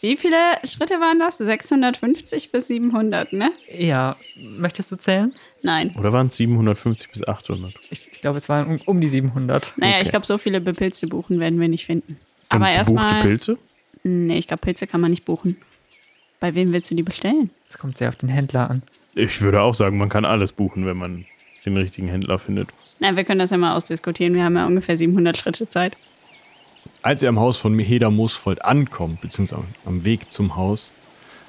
A: Wie viele Schritte waren das? 650 bis 700, ne?
B: Ja, möchtest du zählen?
A: Nein.
C: Oder waren es 750 bis 800?
B: Ich, ich glaube, es waren um, um die 700.
A: Naja,
C: Okay.
A: ich glaube, so viele bepilzte Buchen werden wir nicht finden. Aber erstmal.
C: Pilze?
A: Nee, ich glaube, Pilze kann man nicht buchen. Bei wem willst du die bestellen?
B: Es kommt sehr auf den Händler an.
C: Ich würde auch sagen, man kann alles buchen, wenn man den richtigen Händler findet.
A: Na, wir können das ja mal ausdiskutieren. Wir haben ja ungefähr 700 Schritte Zeit.
D: Als ihr am Haus von Heda Moosfold ankommt, beziehungsweise am Weg zum Haus,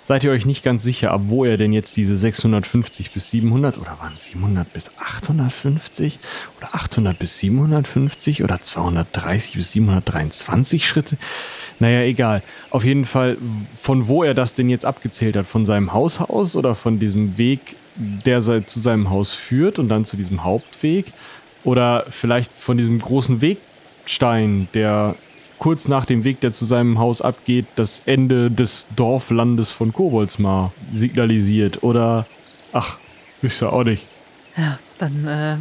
D: seid ihr euch nicht ganz sicher, ab wo er denn jetzt diese 650 bis 700 oder waren es 700 bis 850 oder 800 bis 750 oder 230 bis 723 Schritte. Naja, egal. Auf jeden Fall, von wo er das denn jetzt abgezählt hat, von seinem Haus aus oder von diesem Weg, der zu seinem Haus führt und dann zu diesem Hauptweg oder vielleicht von diesem großen Wegstein, der kurz nach dem Weg, der zu seinem Haus abgeht, das Ende des Dorflandes von Koboldsmar signalisiert. Oder, ach, wisst ihr auch nicht.
B: Ja, dann äh,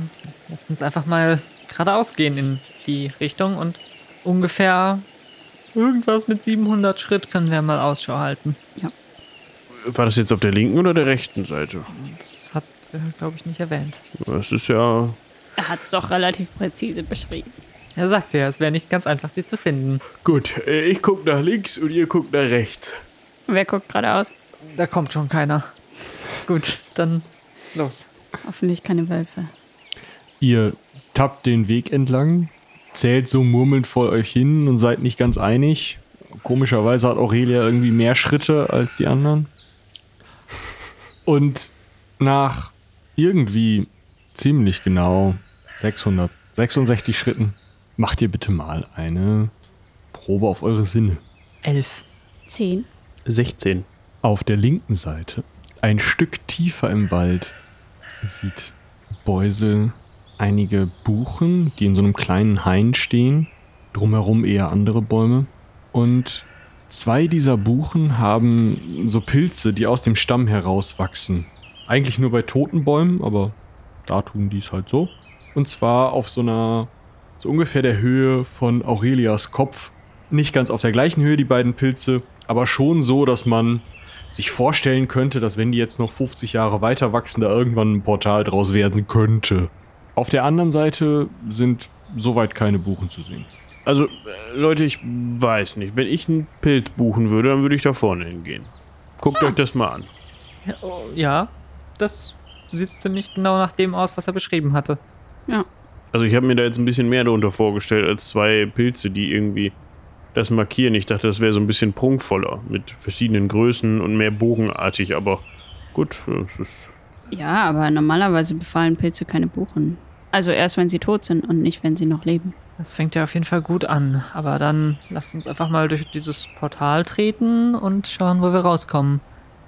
B: lass uns einfach mal geradeaus gehen in die Richtung und ungefähr irgendwas mit 700 Schritt können wir mal Ausschau halten.
C: War das jetzt auf der linken oder der rechten Seite?
B: Das hat, glaube ich, nicht erwähnt.
C: Das ist ja.
A: Er hat es doch relativ präzise beschrieben.
B: Er sagte ja, es wäre nicht ganz einfach, sie zu finden.
C: Gut, äh, ich gucke nach links und ihr guckt nach rechts.
A: Wer guckt geradeaus?
B: Da kommt schon keiner. Gut, dann los.
A: Hoffentlich keine Wölfe.
D: Ihr tappt den Weg entlang, zählt so murmelnd vor euch hin und seid nicht ganz einig. Komischerweise hat Aurelia irgendwie mehr Schritte als die anderen. Und nach irgendwie ziemlich genau 666 Schritten macht ihr bitte mal eine Probe auf eure Sinne.
B: Elf.
A: Zehn.
C: 16.
D: Auf der linken Seite, ein Stück tiefer im Wald, sieht Beusel einige Buchen, die in so einem kleinen Hain stehen. Drumherum eher andere Bäume. Und zwei dieser Buchen haben so Pilze, die aus dem Stamm herauswachsen. Eigentlich nur bei toten Bäumen, aber da tun die es halt so. Und zwar auf so einer, so ungefähr der Höhe von Aurelias Kopf. Nicht ganz auf der gleichen Höhe, die beiden Pilze, aber schon so, dass man sich vorstellen könnte, dass wenn die jetzt noch 50 Jahre weiter wachsen, da irgendwann ein Portal draus werden könnte. Auf der anderen Seite sind soweit keine Buchen zu sehen.
C: Also, äh, Leute, ich weiß nicht. Wenn ich einen Pilz buchen würde, dann würde ich da vorne hingehen. Guckt euch das mal an.
B: Ja, oh, ja. das sieht ziemlich genau nach dem aus, was er beschrieben hatte.
A: Ja.
C: Also ich habe mir da jetzt ein bisschen mehr darunter vorgestellt als zwei Pilze, die irgendwie das markieren. Ich dachte, das wäre so ein bisschen prunkvoller mit verschiedenen Größen und mehr bogenartig, aber gut, es ist
A: Ja, aber normalerweise befallen Pilze keine Buchen. Also erst, wenn sie tot sind und nicht, wenn sie noch leben.
B: Das fängt ja auf jeden Fall gut an. Aber dann lasst uns einfach mal durch dieses Portal treten und schauen, wo wir rauskommen.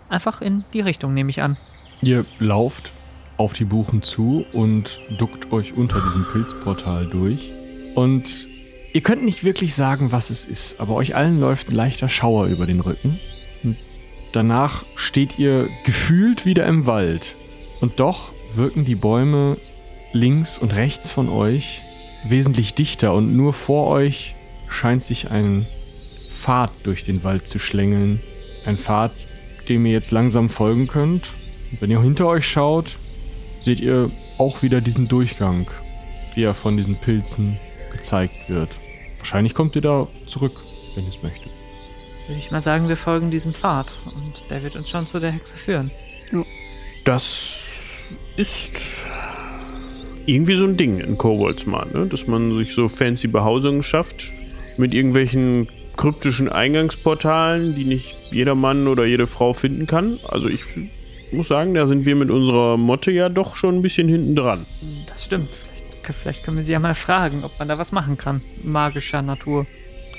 B: Einfach in die Richtung, nehme ich an.
D: Ihr lauft auf die Buchen zu und duckt euch unter diesem Pilzportal durch. Und ihr könnt nicht wirklich sagen, was es ist, aber euch allen läuft ein leichter Schauer über den Rücken. Und danach steht ihr gefühlt wieder im Wald. Und doch wirken die Bäume links und rechts von euch wesentlich dichter und nur vor euch scheint sich ein Pfad durch den Wald zu schlängeln. Ein Pfad, dem ihr jetzt langsam folgen könnt. Und wenn ihr hinter euch schaut, seht ihr auch wieder diesen Durchgang, wie er von diesen Pilzen gezeigt wird. Wahrscheinlich kommt ihr da zurück, wenn ihr es möchtet.
B: Würde ich mal sagen, wir folgen diesem Pfad. Und der wird uns schon zu der Hexe führen.
C: Das ist irgendwie so ein Ding in Koboldsmal, ne? dass man sich so fancy Behausungen schafft mit irgendwelchen kryptischen Eingangsportalen, die nicht jeder Mann oder jede Frau finden kann. Also ich muss sagen, da sind wir mit unserer Motte ja doch schon ein bisschen hinten dran.
B: Das stimmt. Vielleicht, vielleicht können wir sie ja mal fragen, ob man da was machen kann. Magischer Natur.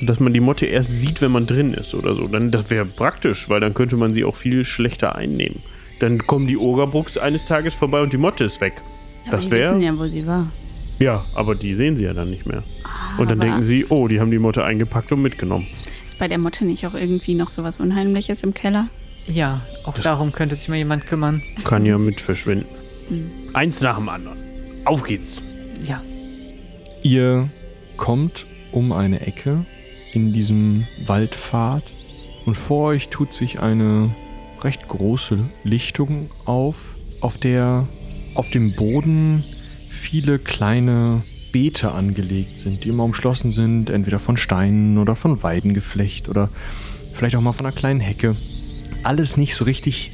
C: Dass man die Motte erst sieht, wenn man drin ist oder so. Dann, das wäre praktisch, weil dann könnte man sie auch viel schlechter einnehmen. Dann kommen die Ogerbrooks eines Tages vorbei und die Motte ist weg.
A: Aber
C: Das
A: die
C: wär-
A: wissen ja, wo sie war.
C: Ja, aber die sehen sie ja dann nicht mehr. Und dann denken sie, oh, die haben die Motte eingepackt und mitgenommen.
A: Ist bei der Motte nicht auch irgendwie noch so was Unheimliches im Keller?
B: Ja, auch darum könnte sich mal jemand kümmern.
C: Kann ja mit verschwinden. Eins nach dem anderen. Auf geht's.
B: Ja,
D: Ihr kommt um eine Ecke in diesem Waldpfad und vor euch tut sich eine recht große Lichtung auf, auf der auf dem Boden viele kleine Beete angelegt sind, die immer umschlossen sind, entweder von Steinen oder von Weidengeflecht oder vielleicht auch mal von einer kleinen Hecke. Alles nicht so richtig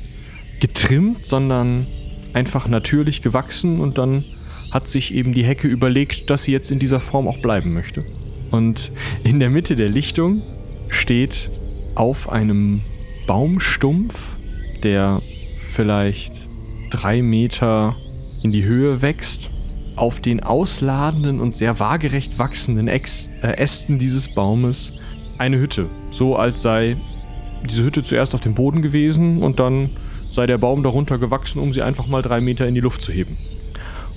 D: getrimmt, sondern einfach natürlich gewachsen und dann hat sich eben die Hecke überlegt, dass sie jetzt in dieser Form auch bleiben möchte. Und in der Mitte der Lichtung steht auf einem Baumstumpf, der vielleicht drei Meter in die Höhe wächst, auf den ausladenden und sehr waagerecht wachsenden Ex äh, Ästen dieses Baumes eine Hütte. So als sei diese Hütte zuerst auf dem Boden gewesen und dann sei der Baum darunter gewachsen, um sie einfach mal drei Meter in die Luft zu heben.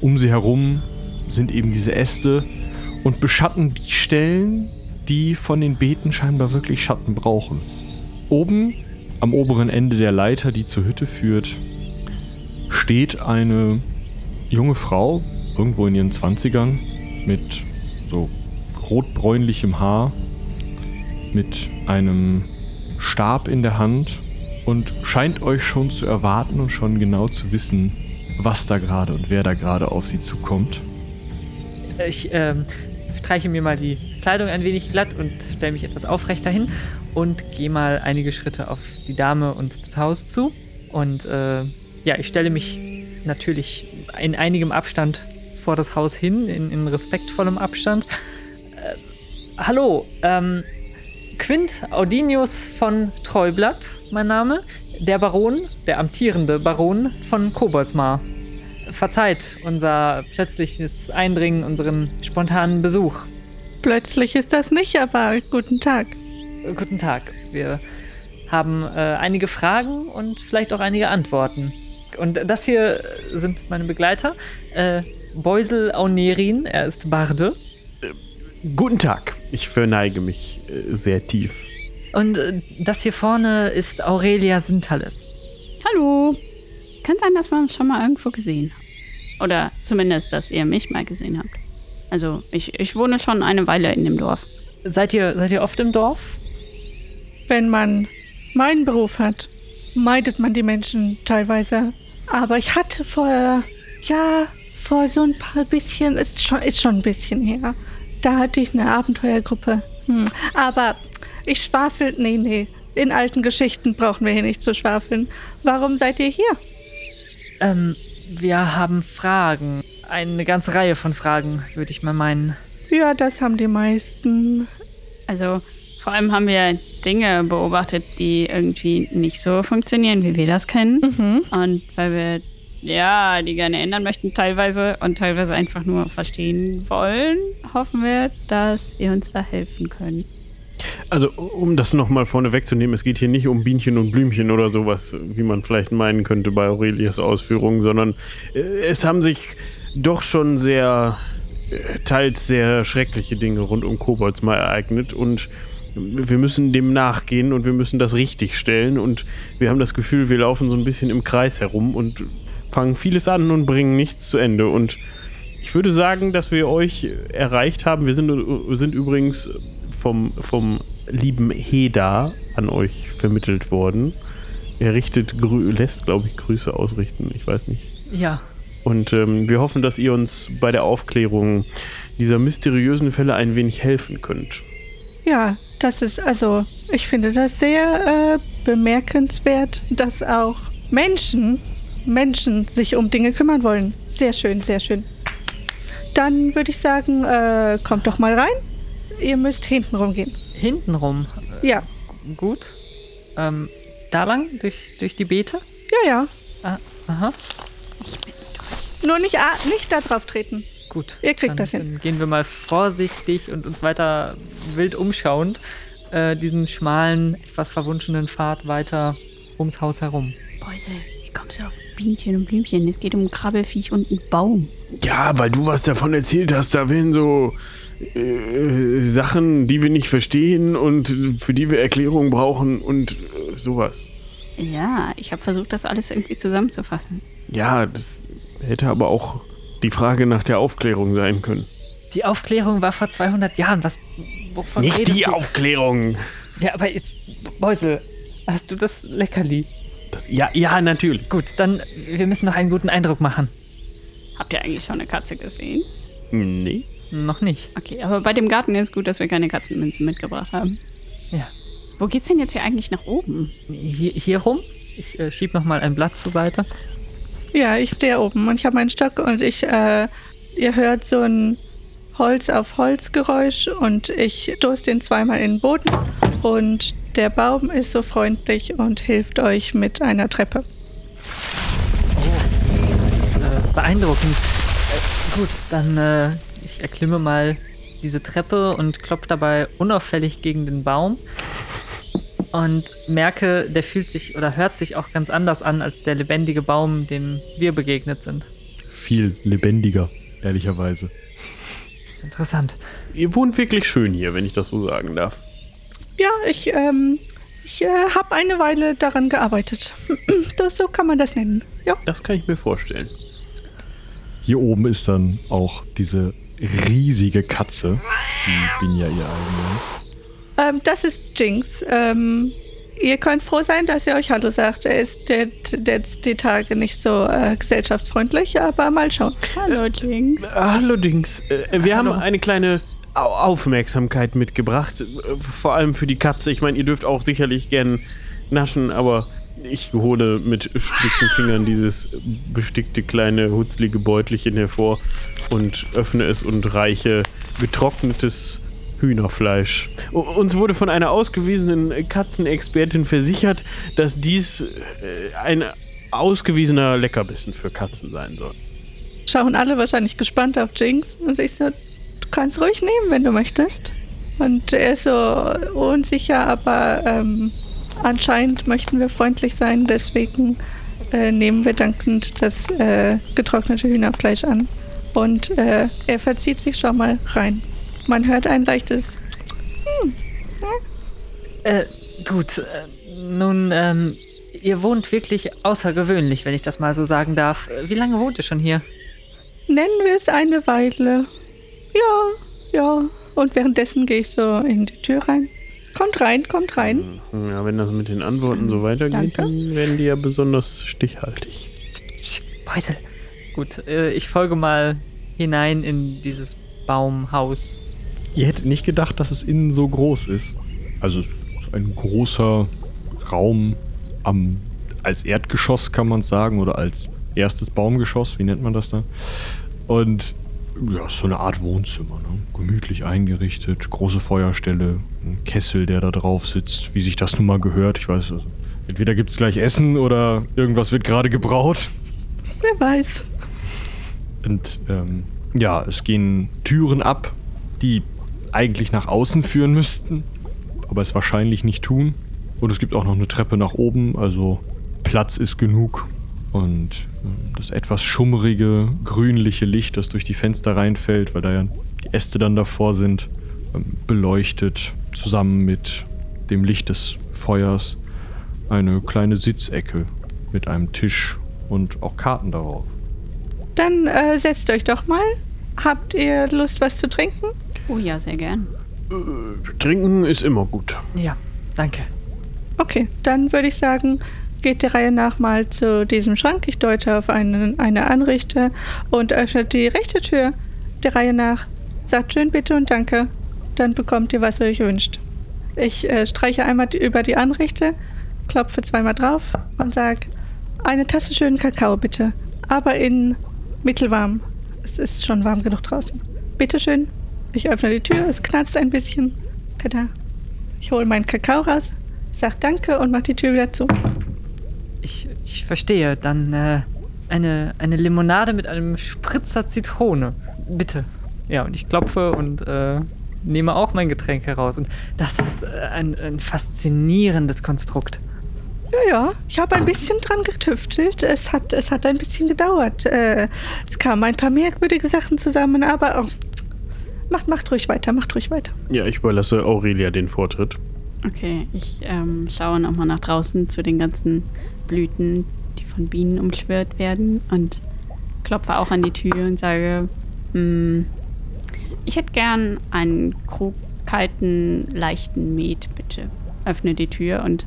D: Um sie herum sind eben diese Äste und beschatten die Stellen, die von den Beeten scheinbar wirklich Schatten brauchen. Oben, am oberen Ende der Leiter, die zur Hütte führt, steht eine junge Frau, irgendwo in ihren Zwanzigern, mit so rotbräunlichem Haar, mit einem Stab in der Hand und scheint euch schon zu erwarten und schon genau zu wissen, was da gerade und wer da gerade auf sie zukommt.
B: ich ähm, streiche mir mal die Kleidung ein wenig glatt und stelle mich etwas aufrechter hin und gehe mal einige Schritte auf die Dame und das Haus zu. Und äh, ja, ich stelle mich natürlich in einigem Abstand vor das Haus hin, in, in respektvollem Abstand. Äh, hallo, ähm, Quint Audinius von Treublatt, mein Name. Der Baron, der amtierende Baron von Koboldsmar. Verzeiht unser plötzliches Eindringen, unseren spontanen Besuch.
G: Plötzlich ist das nicht, aber guten Tag.
B: Äh, Guten Tag. Wir haben äh, einige Fragen und vielleicht auch einige Antworten. Und das hier sind meine Begleiter. Äh, Beusel Aunerin, er ist Barde.
C: Guten Tag. Ich verneige mich äh, sehr tief.
B: Und äh, das hier vorne ist Aurelia Sintales.
A: Hallo. Kann sein, dass wir uns schon mal irgendwo gesehen haben. Oder zumindest, dass ihr mich mal gesehen habt. Also, ich, ich wohne schon eine Weile in dem Dorf.
B: Seid ihr, seid ihr oft im Dorf?
G: Wenn man meinen Beruf hat, meidet man die Menschen teilweise. Aber ich hatte vor, ja, vor so ein paar bisschen, ist schon, ist schon ein bisschen her. Da hatte ich eine Abenteuergruppe. Hm. Aber ich schwafel, nee, nee. In alten Geschichten brauchen wir hier nicht zu schwafeln. Warum seid ihr hier?
B: Ähm, wir haben Fragen. Eine ganze Reihe von Fragen, würde ich mal meinen.
G: Ja, das haben die meisten.
A: Also vor allem haben wir Dinge beobachtet, die irgendwie nicht so funktionieren, wie wir das kennen. Und weil wir ja die gerne ändern möchten teilweise und teilweise einfach nur verstehen wollen, hoffen wir, dass ihr uns da helfen könnt.
C: Also, um das nochmal vorne wegzunehmen, es geht hier nicht um Bienchen und Blümchen oder sowas, wie man vielleicht meinen könnte bei Aurelias Ausführungen, sondern äh, es haben sich doch schon sehr, äh, teils sehr schreckliche Dinge rund um Kobolds mal ereignet und wir müssen dem nachgehen und wir müssen das richtig stellen und wir haben das Gefühl, wir laufen so ein bisschen im Kreis herum und fangen vieles an und bringen nichts zu Ende und ich würde sagen, dass wir euch erreicht haben. Wir sind, sind übrigens vom, vom lieben Heda an euch vermittelt worden. Er richtet, lässt, glaube ich, Grüße ausrichten. Ich weiß nicht.
B: Ja.
C: Und ähm, wir hoffen, dass ihr uns bei der Aufklärung dieser mysteriösen Fälle ein wenig helfen könnt.
G: Ja, das ist also, ich finde das sehr äh, bemerkenswert, dass auch Menschen, Menschen sich um Dinge kümmern wollen. Sehr schön, sehr schön. Dann würde ich sagen, äh, kommt doch mal rein. Ihr müsst hinten rumgehen.
B: Hintenrum.
G: Ja,
B: Gut. Ähm, da lang? Durch, durch die Beete?
G: ja, ja.
B: Ah, aha.
G: Nur nicht, ah, nicht da drauf treten.
B: Gut.
G: Ihr kriegt
B: dann,
G: das hin.
B: Dann gehen wir mal vorsichtig und uns weiter wild umschauend äh, diesen schmalen, etwas verwunschenen Pfad weiter ums Haus herum.
A: Beusel, wie kommst du auf Bienchen und Blümchen? Es geht um ein Krabbelfiech und einen Baum.
C: Ja, weil du was davon erzählt hast, da wären so äh, Sachen, die wir nicht verstehen und für die wir Erklärungen brauchen und äh, sowas.
A: Ja, ich habe versucht, das alles irgendwie zusammenzufassen.
C: Ja, das hätte aber auch die Frage nach der Aufklärung sein können.
B: Die Aufklärung war vor 200 Jahren. Was, wovon
C: Nicht die
B: du?
C: Aufklärung.
B: Ja, aber jetzt, Beusel, hast du das Leckerli?
C: Das, ja, ja, natürlich.
B: Gut, dann, wir müssen noch einen guten Eindruck machen.
A: Habt ihr eigentlich schon eine Katze gesehen?
C: Nee.
B: Noch nicht.
A: Okay, aber bei dem Garten ist gut, dass wir keine Katzenminzen mitgebracht haben.
B: Ja.
A: Wo geht's denn jetzt hier eigentlich nach oben?
B: Hier, hier rum? Ich äh, schieb noch mal ein Blatt zur Seite.
G: Ja, ich stehe oben und ich habe meinen Stock und ich, äh, ihr hört so ein Holz auf Holz Geräusch und ich stoße den zweimal in den Boden und der Baum ist so freundlich und hilft euch mit einer Treppe.
B: Das ist äh, beeindruckend. Äh, gut, dann äh, ich erklimme mal diese Treppe und klopfe dabei unauffällig gegen den Baum und merke, der fühlt sich oder hört sich auch ganz anders an als der lebendige Baum, dem wir begegnet sind.
D: Viel lebendiger, ehrlicherweise.
B: Interessant.
C: Ihr wohnt wirklich schön hier, wenn ich das so sagen darf.
G: Ja, ich, ähm, ich äh, habe eine Weile daran gearbeitet. Das, so kann man das nennen. Ja.
C: Das kann ich mir vorstellen.
D: Hier oben ist dann auch diese riesige Katze, die Binja ihr eigen nennt.
G: Ähm, das ist Jinx. Ähm, ihr könnt froh sein, dass er euch Hallo sagt. Er ist der, der, die Tage nicht so äh, gesellschaftsfreundlich, aber mal schauen.
A: Hallo, Jinx.
C: Allerdings, äh, wir
B: Hallo.
C: haben eine kleine Aufmerksamkeit mitgebracht. Vor allem für die Katze. Ich meine, ihr dürft auch sicherlich gern naschen, aber ich hole mit spitzen Fingern dieses bestickte kleine hutzlige Beutelchen hervor und öffne es und reiche getrocknetes Hühnerfleisch. Uns wurde von einer ausgewiesenen Katzenexpertin versichert, dass dies äh, ein ausgewiesener Leckerbissen für Katzen sein soll.
G: Schauen alle wahrscheinlich gespannt auf Jinx. Und ich so, du kannst ruhig nehmen, wenn du möchtest. Und er ist so unsicher, aber ähm, anscheinend möchten wir freundlich sein. Deswegen äh, nehmen wir dankend das äh, getrocknete Hühnerfleisch an. Und äh, er verzieht sich schon mal rein. Man hört ein leichtes
B: Äh, gut, äh, nun, ähm, ihr wohnt wirklich außergewöhnlich, wenn ich das mal so sagen darf. Wie lange wohnt ihr schon hier?
G: Nennen wir es eine Weile. Ja, ja. Und währenddessen gehe ich so in die Tür rein. Kommt rein, kommt rein.
C: Ja, wenn das mit den Antworten so weitergeht,
G: Danke.
C: dann werden die ja besonders stichhaltig.
B: Beusel. Gut, äh, ich folge mal hinein in dieses Baumhaus.
D: Ihr hättet nicht gedacht, dass es innen so groß ist. Also es ist ein großer Raum am, als Erdgeschoss kann man sagen oder als erstes Baumgeschoss, wie nennt man das da? Und ja, ist so eine Art Wohnzimmer, ne? gemütlich eingerichtet, große Feuerstelle, ein Kessel, der da drauf sitzt, wie sich das nun mal gehört. Ich weiß, also, entweder gibt es gleich Essen oder irgendwas wird gerade gebraut.
G: Wer weiß.
D: Und ähm, ja, es gehen Türen ab, die eigentlich nach außen führen müssten, aber es wahrscheinlich nicht tun. Und es gibt auch noch eine Treppe nach oben, also Platz ist genug. Und ähm, das etwas schummrige, grünliche Licht, das durch die Fenster reinfällt, weil da ja die Äste dann davor sind, ähm, beleuchtet zusammen mit dem Licht des Feuers eine kleine Sitzecke mit einem Tisch und auch Karten darauf.
G: Dann äh, setzt euch doch mal. Habt ihr Lust, was zu trinken?
A: Oh ja, sehr gern.
C: Trinken ist immer gut.
B: Ja, danke.
G: Okay, dann würde ich sagen, geht der Reihe nach mal zu diesem Schrank. Ich deute auf einen, eine Anrichte und öffnet die rechte Tür der Reihe nach. Sagt schön bitte und danke. Dann bekommt ihr, was ihr euch wünscht. Ich äh, streiche einmal über die Anrichte, klopfe zweimal drauf und sage, eine Tasse schönen Kakao bitte. Aber in mittelwarm. Es ist schon warm genug draußen. Bitte schön. Ich öffne die Tür, es knarzt ein bisschen. Tada. Ich hole meinen Kakao raus, sag Danke und mach die Tür wieder zu.
B: Ich, ich verstehe. Dann äh, eine, eine Limonade mit einem Spritzer Zitrone. Bitte. Ja, und ich klopfe und äh, nehme auch mein Getränk heraus. Und das ist äh, ein, ein faszinierendes Konstrukt.
G: Ja, ja, ich habe ein bisschen dran getüftelt. Es hat, es hat ein bisschen gedauert. Äh, es kamen ein paar merkwürdige Sachen zusammen, aber oh, macht, macht ruhig weiter, macht ruhig weiter.
C: Ja, ich überlasse Aurelia den Vortritt.
A: Okay, ich ähm, schaue nochmal nach draußen zu den ganzen Blüten, die von Bienen umschwirrt werden und klopfe auch an die Tür und sage, hm, ich hätte gern einen Krug kalten, leichten Met, bitte. Öffne die Tür und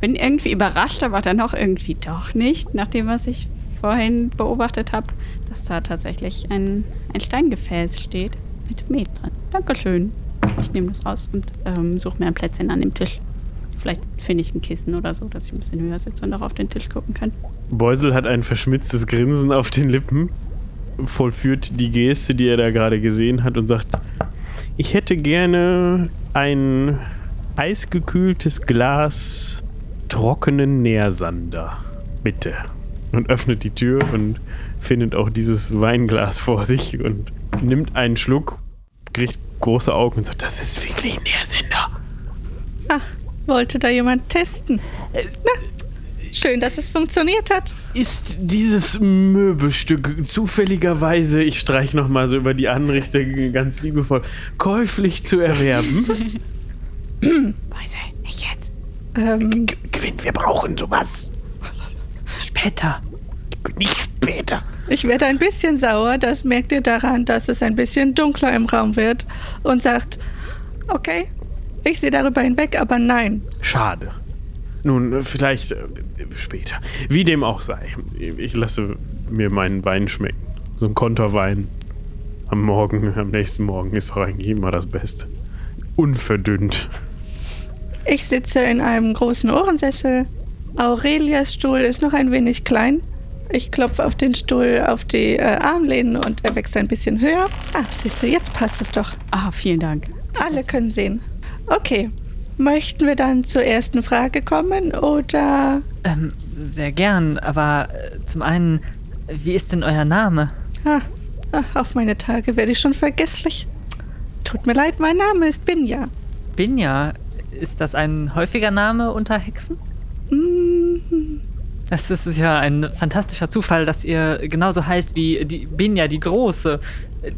A: bin irgendwie überrascht, aber dann auch irgendwie doch nicht, nach dem, was ich vorhin beobachtet habe, dass da tatsächlich ein, ein Steingefäß steht mit Met drin. Dankeschön. Ich nehme das raus und ähm, suche mir ein Plätzchen an dem Tisch. Vielleicht finde ich ein Kissen oder so, dass ich ein bisschen höher sitze und auch auf den Tisch gucken kann.
C: Beusel hat ein verschmitztes Grinsen auf den Lippen, vollführt die Geste, die er da gerade gesehen hat und sagt, ich hätte gerne ein eisgekühltes Glas trockenen Nährsander. Bitte. Und öffnet die Tür und findet auch dieses Weinglas vor sich und nimmt einen Schluck, kriegt große Augen und sagt, das ist wirklich Nährsender.
G: Ach, wollte da jemand testen? Na, schön, dass es funktioniert hat.
C: Ist dieses Möbelstück zufälligerweise, ich streich noch mal so über die Anrichte ganz liebevoll, käuflich zu erwerben?
A: Weise, nicht jetzt.
G: Ähm,
E: Gewinn, wir brauchen sowas.
B: Später.
E: Nicht später.
G: ich werde ein bisschen sauer, das merkt ihr daran, dass es ein bisschen dunkler im Raum wird und sagt, okay, ich sehe darüber hinweg, aber nein.
C: Schade. Nun, vielleicht äh, später. Wie dem auch sei. Ich lasse mir meinen Wein schmecken. So ein Konterwein am Morgen, am nächsten Morgen ist doch eigentlich immer das Beste. Unverdünnt.
G: Ich sitze in einem großen Ohrensessel. Aurelias Stuhl ist noch ein wenig klein. Ich klopfe auf den Stuhl auf die äh, Armlehnen und er wächst ein bisschen höher. Ah, siehst du, jetzt passt es doch.
A: Ah, vielen Dank.
G: Alle können sehen. Okay. Möchten wir dann zur ersten Frage kommen oder.
B: Ähm, sehr gern, aber äh, zum einen, wie ist denn euer Name?
G: Ah, ach, auf meine Tage werde ich schon vergesslich. Tut mir leid, mein Name ist Binja.
B: Binja, ist das ein häufiger Name unter Hexen?
G: Mm,
B: Das ist ja ein fantastischer Zufall, dass ihr genauso heißt wie die Binja, die Große,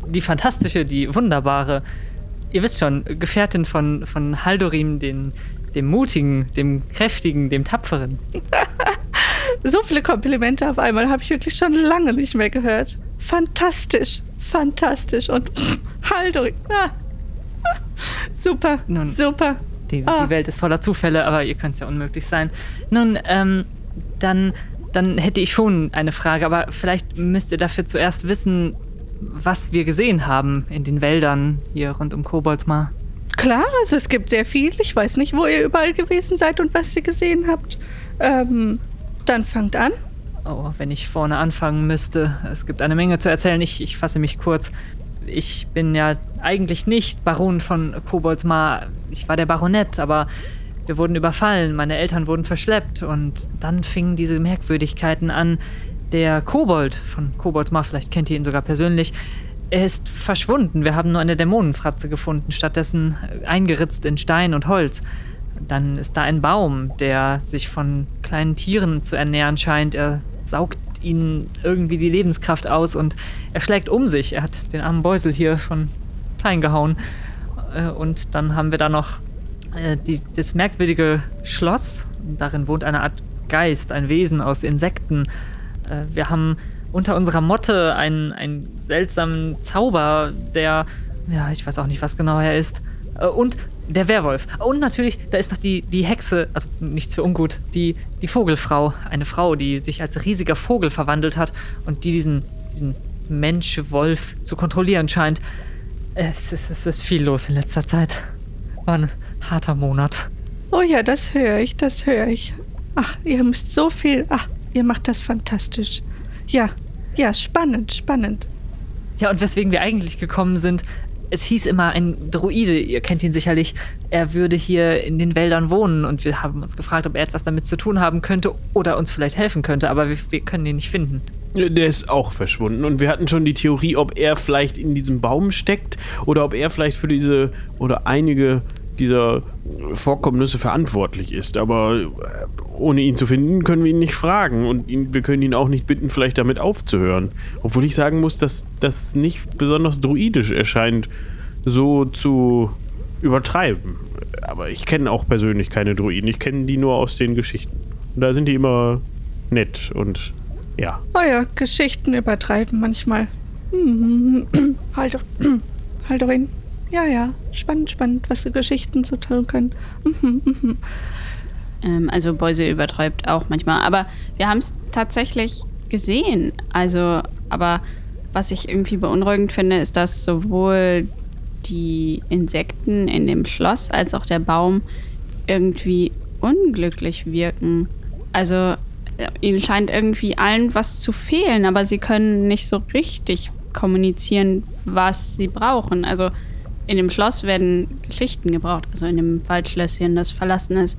B: die Fantastische, die Wunderbare. Ihr wisst schon, Gefährtin von, von Haldorim, den, dem Mutigen, dem Kräftigen, dem Tapferen.
G: so viele Komplimente auf einmal habe ich wirklich schon lange nicht mehr gehört. Fantastisch, fantastisch und Haldorin. Ah. Super,
B: Nun.
G: super.
B: Die,
G: Ah.
B: die Welt ist voller Zufälle, aber ihr könnt es ja unmöglich sein. Nun, ähm, dann, dann hätte ich schon eine Frage, aber vielleicht müsst ihr dafür zuerst wissen, was wir gesehen haben in den Wäldern hier rund um Koboldsmar.
G: Klar, also es gibt sehr viel. Ich weiß nicht, wo ihr überall gewesen seid und was ihr gesehen habt. Ähm, dann fangt an.
B: Oh, wenn ich vorne anfangen müsste. Es gibt eine Menge zu erzählen. Ich, ich fasse mich kurz. Ich bin ja eigentlich nicht Baron von Koboldsmar. Ich war der Baronet, aber wir wurden überfallen. Meine Eltern wurden verschleppt. Und dann fingen diese Merkwürdigkeiten an. Der Kobold von Koboldsmar, vielleicht kennt ihr ihn sogar persönlich, er ist verschwunden. Wir haben nur eine Dämonenfratze gefunden, stattdessen eingeritzt in Stein und Holz. Dann ist da ein Baum, der sich von kleinen Tieren zu ernähren scheint. Er saugt ihnen irgendwie die Lebenskraft aus und er schlägt um sich. Er hat den armen Beusel hier von klein gehauen. Äh, Und dann haben wir da noch äh, die, das merkwürdige Schloss. Darin wohnt eine Art Geist, ein Wesen aus Insekten. Äh, Wir haben unter unserer Motte einen, einen seltsamen Zauber, der, ja, ich weiß auch nicht, was genau er ist. Äh, Und der Werwolf. Und natürlich, da ist noch die, die Hexe, also nichts für ungut, die, die Vogelfrau. Eine Frau, die sich als riesiger Vogel verwandelt hat und die diesen, diesen Mensch-Wolf zu kontrollieren scheint. Es ist, es ist viel los in letzter Zeit. War ein harter Monat.
G: Oh ja, das höre ich, das höre ich. Ach, ihr müsst so viel. Ach, ihr macht das fantastisch. Ja, ja, spannend, spannend.
B: Ja, und weswegen wir eigentlich gekommen sind, es hieß immer ein Druide, ihr kennt ihn sicherlich, er würde hier in den Wäldern wohnen und wir haben uns gefragt, ob er etwas damit zu tun haben könnte oder uns vielleicht helfen könnte, aber wir, wir können ihn nicht finden.
C: Der ist auch verschwunden. Und wir hatten schon die Theorie, ob er vielleicht in diesem Baum steckt oder ob er vielleicht für diese oder einige dieser Vorkommnisse verantwortlich ist. Aber äh, ohne ihn zu finden, können wir ihn nicht fragen. Und ihn, wir können ihn auch nicht bitten, vielleicht damit aufzuhören. Obwohl ich sagen muss, dass das nicht besonders druidisch erscheint, so zu übertreiben. Aber ich kenne auch persönlich keine Druiden. Ich kenne die nur aus den Geschichten. Und da sind die immer nett und ja.
G: Oh ja, Geschichten übertreiben manchmal. Hm, Halt doch, halt doch hin. Ja, ja, spannend, spannend, was die Geschichten so tun können. Mhm, mhm.
A: Ähm, also Beuse übertreibt auch manchmal. Aber wir haben es tatsächlich gesehen. Also, aber was ich irgendwie beunruhigend finde, ist, dass sowohl die Insekten in dem Schloss als auch der Baum irgendwie unglücklich wirken. Also äh, ihnen scheint irgendwie allen was zu fehlen, aber sie können nicht so richtig kommunizieren, was sie brauchen. Also in dem Schloss werden Geschichten gebraucht, also in dem Waldschlösschen, das verlassen ist.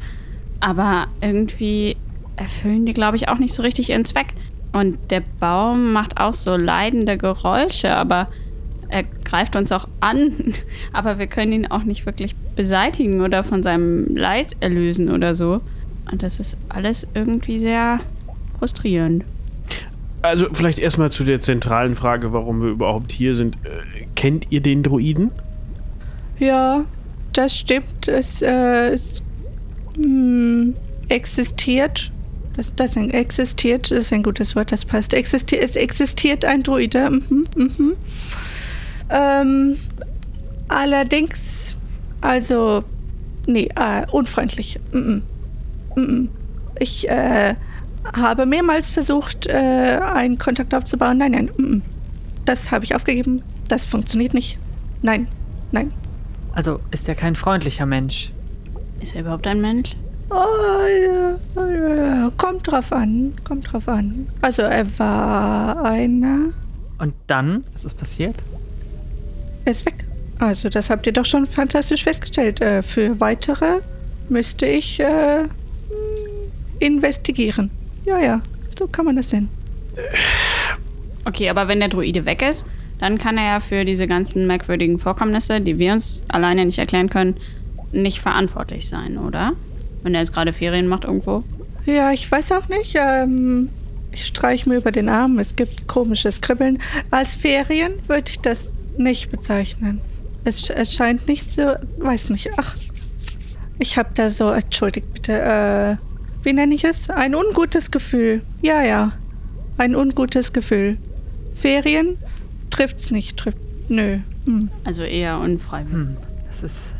A: Aber irgendwie erfüllen die, glaube ich, auch nicht so richtig ihren Zweck. Und der Baum macht auch so leidende Geräusche, aber er greift uns auch an. Aber wir können ihn auch nicht wirklich beseitigen oder von seinem Leid erlösen oder so. Und das ist alles irgendwie sehr frustrierend.
C: Also vielleicht erstmal zu der zentralen Frage, warum wir überhaupt hier sind. Äh, kennt ihr den Druiden?
G: Ja, das stimmt. Es, äh, es hm, existiert. Das, das existiert, das ist ein gutes Wort, das passt. Existi es existiert ein Druide. Mhm, mhm. Ähm, allerdings, also, nee, äh, unfreundlich. Mhm. Mhm. Ich äh, habe mehrmals versucht, äh, einen Kontakt aufzubauen. Nein, nein, mhm. das habe ich aufgegeben. Das funktioniert nicht. Nein, nein.
B: Also ist er kein freundlicher Mensch.
A: Ist er überhaupt ein Mensch?
G: Oh, ja, ja, kommt drauf an, kommt drauf an. Also er war einer,
B: Und dann, was ist passiert?
G: er ist weg. Also das habt ihr doch schon fantastisch festgestellt. Äh, für weitere müsste ich äh, hm, investigieren. Ja, ja, so kann man das denn.
A: Okay, aber wenn der Druide weg ist, dann kann er ja für diese ganzen merkwürdigen Vorkommnisse, die wir uns alleine nicht erklären können, nicht verantwortlich sein, oder? Wenn er jetzt gerade Ferien macht irgendwo.
G: Ja, ich weiß auch nicht. Ähm, ich streich mir über den Arm. Es gibt komisches Kribbeln. Als Ferien würde ich das nicht bezeichnen. Es, es scheint nicht so, weiß nicht. Ach, ich habe da so, entschuldigt bitte, äh, wie nenne ich es? Ein ungutes Gefühl. Ja, ja, ein ungutes Gefühl. Ferien trifft's nicht, trifft, nö. Hm.
A: Also eher unfreiwillig.
B: Hm, das ist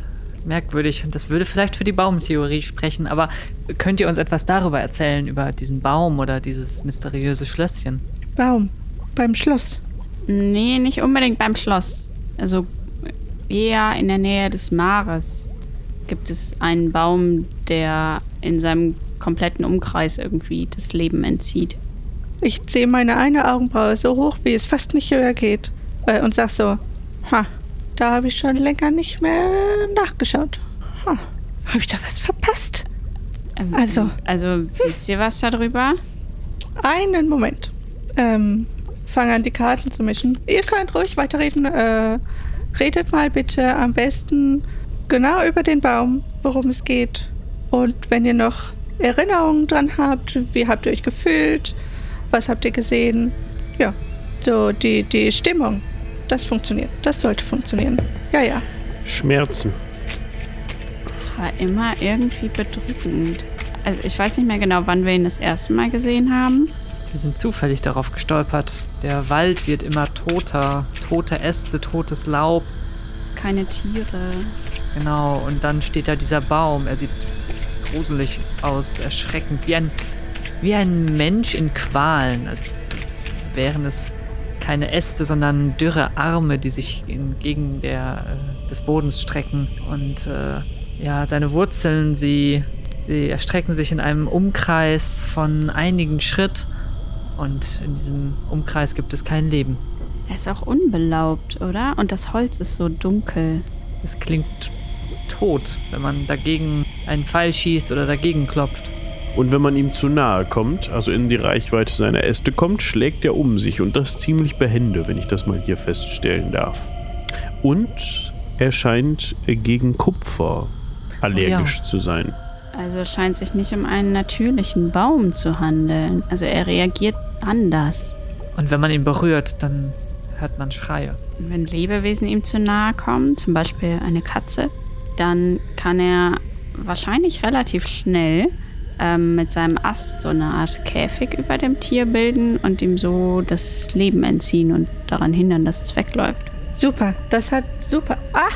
B: merkwürdig und das würde vielleicht für die Baumtheorie sprechen, aber könnt ihr uns etwas darüber erzählen, über diesen Baum oder dieses mysteriöse Schlösschen?
G: Baum, beim Schloss.
A: Nee, nicht unbedingt beim Schloss. Also eher in der Nähe des Maares gibt es einen Baum, der in seinem kompletten Umkreis irgendwie das Leben entzieht.
G: Ich ziehe meine eine Augenbraue so hoch, wie es fast nicht höher geht. Äh, und sag so, ha, da habe ich schon länger nicht mehr nachgeschaut. Ha, habe ich da was verpasst?
A: Ähm,
G: Also.
A: Also, wisst ihr was darüber?
G: Einen Moment. Ähm, fang an, die Karten zu mischen. Ihr könnt ruhig weiterreden. Äh, redet mal bitte am besten genau über den Baum, worum es geht. Und wenn ihr noch Erinnerungen dran habt, wie habt ihr euch gefühlt? Was habt ihr gesehen? Ja, so die, die Stimmung. Das funktioniert. Das sollte funktionieren. Ja, ja.
C: Schmerzen.
A: Es war immer irgendwie bedrückend. Also, ich weiß nicht mehr genau, wann wir ihn das erste Mal gesehen haben.
B: Wir sind zufällig darauf gestolpert. Der Wald wird immer toter. Tote Äste, totes Laub.
A: Keine Tiere.
B: Genau, und dann steht da dieser Baum. Er sieht gruselig aus, erschreckend, wie ein, wie ein Mensch in Qualen, als, als wären es keine Äste, sondern dürre Arme, die sich entgegen der, äh, des Bodens strecken. Und äh, ja, seine Wurzeln, sie, sie erstrecken sich in einem Umkreis von einigen Schritt. Und in diesem Umkreis gibt es kein Leben.
A: Er ist auch unbelaubt, oder? Und das Holz ist so dunkel.
B: Es klingt tot, wenn man dagegen einen Pfeil schießt oder dagegen klopft.
C: Und wenn man ihm zu nahe kommt, also in die Reichweite seiner Äste kommt, schlägt er um sich und das ziemlich behende, wenn ich das mal hier feststellen darf. Und er scheint gegen Kupfer allergisch zu sein.
A: Also es scheint sich nicht um einen natürlichen Baum zu handeln. Also er reagiert anders.
B: Und wenn man ihn berührt, dann hört man Schreie.
A: Wenn Lebewesen ihm zu nahe kommen, zum Beispiel eine Katze, dann kann er wahrscheinlich relativ schnell ähm, mit seinem Ast so eine Art Käfig über dem Tier bilden und ihm so das Leben entziehen und daran hindern, dass es wegläuft.
G: Super. Das hat super. Ah!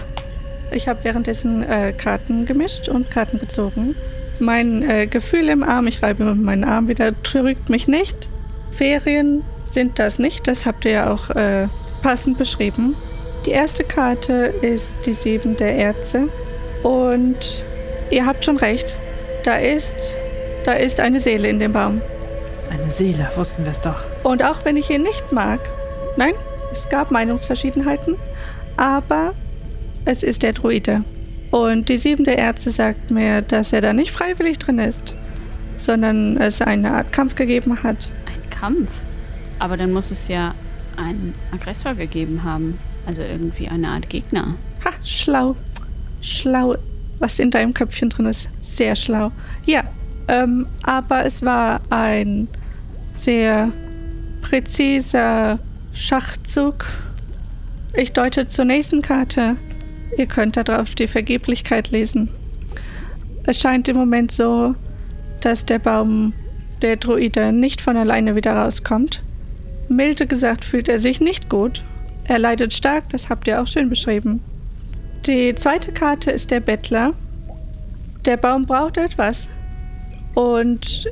G: Ich habe währenddessen äh, Karten gemischt und Karten gezogen. Mein äh, Gefühl im Arm, ich reibe meinen Arm wieder, trügt mich nicht. Ferien sind das nicht, das habt ihr ja auch äh, passend beschrieben. Die erste Karte ist die Sieben der Erze. Und ihr habt schon recht. Da ist, da ist eine Seele in dem Baum.
B: Eine Seele, wussten wir es doch.
G: Und auch wenn ich ihn nicht mag, nein, es gab Meinungsverschiedenheiten, aber es ist der Druide. Und die Sieben der Ärzte sagt mir, dass er da nicht freiwillig drin ist, sondern es eine Art Kampf gegeben hat.
A: Ein Kampf? Aber dann muss es ja einen Aggressor gegeben haben. Also irgendwie eine Art Gegner.
G: Ha, schlau. Schlau. Was in deinem Köpfchen drin ist. Sehr schlau. Ja, ähm, aber es war ein sehr präziser Schachzug. Ich deute zur nächsten Karte. Ihr könnt darauf die Vergeblichkeit lesen. Es scheint im Moment so, dass der Baum der Druide nicht von alleine wieder rauskommt. Milde gesagt fühlt er sich nicht gut. Er leidet stark, das habt ihr auch schön beschrieben. Die zweite Karte ist der Bettler. Der Baum braucht etwas. Und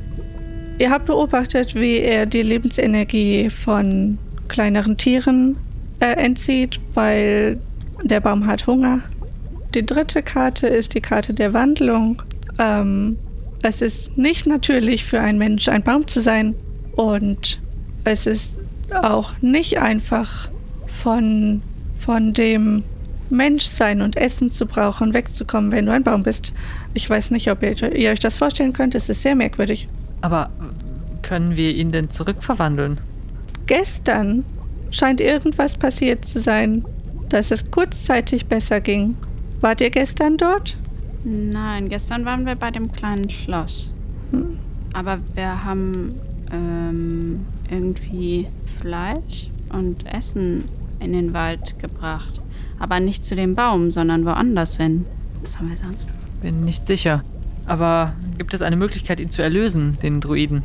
G: ihr habt beobachtet, wie er die Lebensenergie von kleineren Tieren äh, entzieht, weil der Baum hat Hunger. Die dritte Karte ist die Karte der Wandlung. Ähm, es ist nicht natürlich für einen Mensch, ein Baum zu sein. Und es ist auch nicht einfach von, von dem Menschsein und Essen zu brauchen, wegzukommen, wenn du ein Baum bist. Ich weiß nicht, ob ihr, ihr euch das vorstellen könnt. Es ist sehr merkwürdig.
B: Aber können wir ihn denn zurückverwandeln?
G: Gestern scheint irgendwas passiert zu sein, dass es kurzzeitig besser ging. Wart ihr gestern dort?
A: Nein, gestern waren wir bei dem kleinen Schloss.
G: Hm.
A: Aber wir haben ähm, irgendwie Fleisch und Essen in den Wald gebracht. Aber nicht zu dem Baum, sondern woanders hin. Was haben wir sonst?
B: Bin nicht sicher. Aber gibt es eine Möglichkeit, ihn zu erlösen, den Druiden?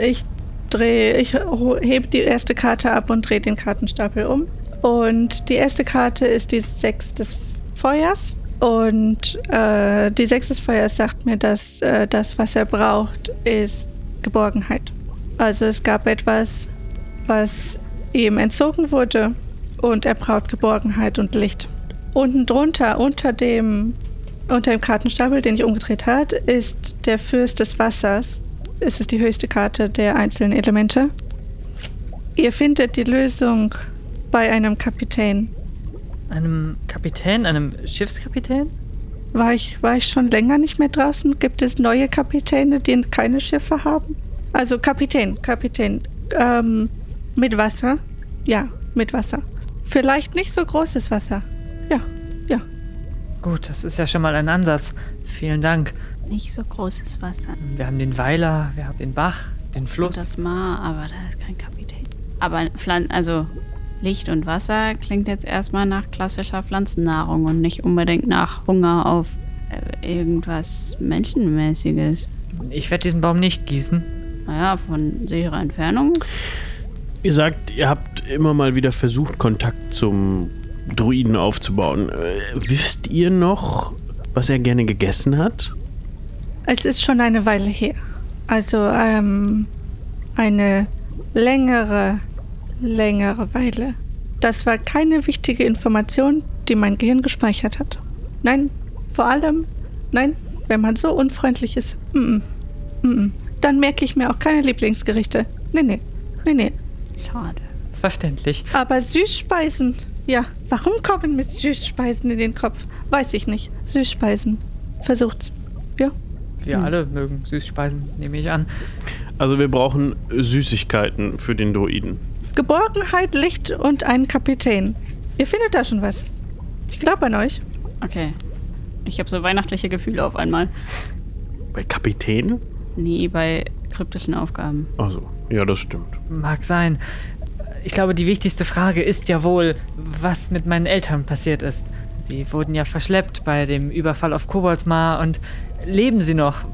G: Ich drehe, ich hebe die erste Karte ab und drehe den Kartenstapel um. Und die erste Karte ist die Sechs des Feuers. Und äh, die Sechs des Feuers sagt mir, dass äh, das, was er braucht, ist Geborgenheit. Also es gab etwas, was ihm entzogen wurde und er braucht Geborgenheit und Licht. Unten drunter, unter dem, unter dem Kartenstapel, den ich umgedreht habe, ist der Fürst des Wassers. Es ist die höchste Karte der einzelnen Elemente. Ihr findet die Lösung bei einem Kapitän.
B: Einem Kapitän, einem Schiffskapitän?
G: War ich, war ich schon länger nicht mehr draußen? Gibt es neue Kapitäne, die keine Schiffe haben? Also Kapitän, Kapitän. Ähm, mit Wasser? Ja, mit Wasser. Vielleicht nicht so großes Wasser. Ja, ja.
B: Gut, das ist ja schon mal ein Ansatz. Vielen Dank.
A: Nicht so großes Wasser.
B: Wir haben den Weiler, wir haben den Bach, den
A: Und
B: Fluss.
A: das Maar, aber da ist kein Kapitän. Aber Pflan also Licht und Wasser klingt jetzt erstmal nach klassischer Pflanzennahrung und nicht unbedingt nach Hunger auf äh, irgendwas Menschenmäßiges.
B: Ich werde diesen Baum nicht gießen.
A: Naja, von sicherer Entfernung.
C: Ihr sagt, ihr habt immer mal wieder versucht, Kontakt zum Druiden aufzubauen. Äh, wisst ihr noch, was er gerne gegessen hat?
G: Es ist schon eine Weile her. Also, ähm, eine längere, längere Weile. Das war keine wichtige Information, die mein Gehirn gespeichert hat. Nein, vor allem, nein, wenn man so unfreundlich ist, mm -mm, mm dann merke ich mir auch keine Lieblingsgerichte. Nee, nee, nee, nee.
A: Schade.
B: Verständlich.
G: Aber Süßspeisen, ja, warum kommen mir Süßspeisen in den Kopf? Weiß ich nicht. Süßspeisen. Versucht's. Ja.
B: Wir alle mögen Süßspeisen, nehme ich an.
C: Also wir brauchen Süßigkeiten für den Druiden.
G: Geborgenheit, Licht und einen Kapitän. Ihr findet da schon was. Ich glaube an euch.
A: Okay. Ich habe so weihnachtliche Gefühle auf einmal.
C: Bei Kapitän?
A: Nee, bei kryptischen Aufgaben.
C: Also, ja, das stimmt.
B: Mag sein. Ich glaube, die wichtigste Frage ist ja wohl, was mit meinen Eltern passiert ist. Sie wurden ja verschleppt bei dem Überfall auf Koboldsmar und leben sie noch?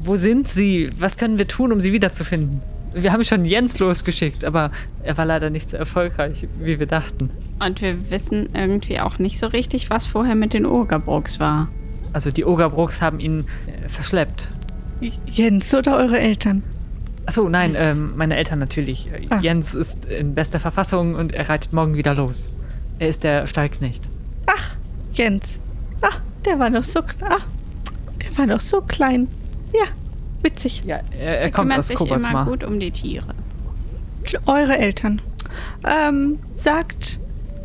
B: Wo sind sie? Was können wir tun, um sie wiederzufinden? Wir haben schon Jens losgeschickt, aber er war leider nicht so erfolgreich, wie wir dachten.
A: Und wir wissen irgendwie auch nicht so richtig, was vorher mit den Ogerbrooks war.
B: Also die Ogerbrooks haben ihn äh, verschleppt.
G: Jens oder eure Eltern?
B: Achso, nein, ähm, meine Eltern natürlich.
G: Ah.
B: Jens ist in bester Verfassung und er reitet morgen wieder los. Er ist der Stallknecht.
G: Ach, Jens. Ach, der war noch so ah, der war noch so klein. Ja, witzig.
B: Ja, er, er kommt
A: Kümmert
B: aus
A: sich immer
B: Koboldsmar.
A: gut um die Tiere.
G: Eure Eltern. Ähm, sagt,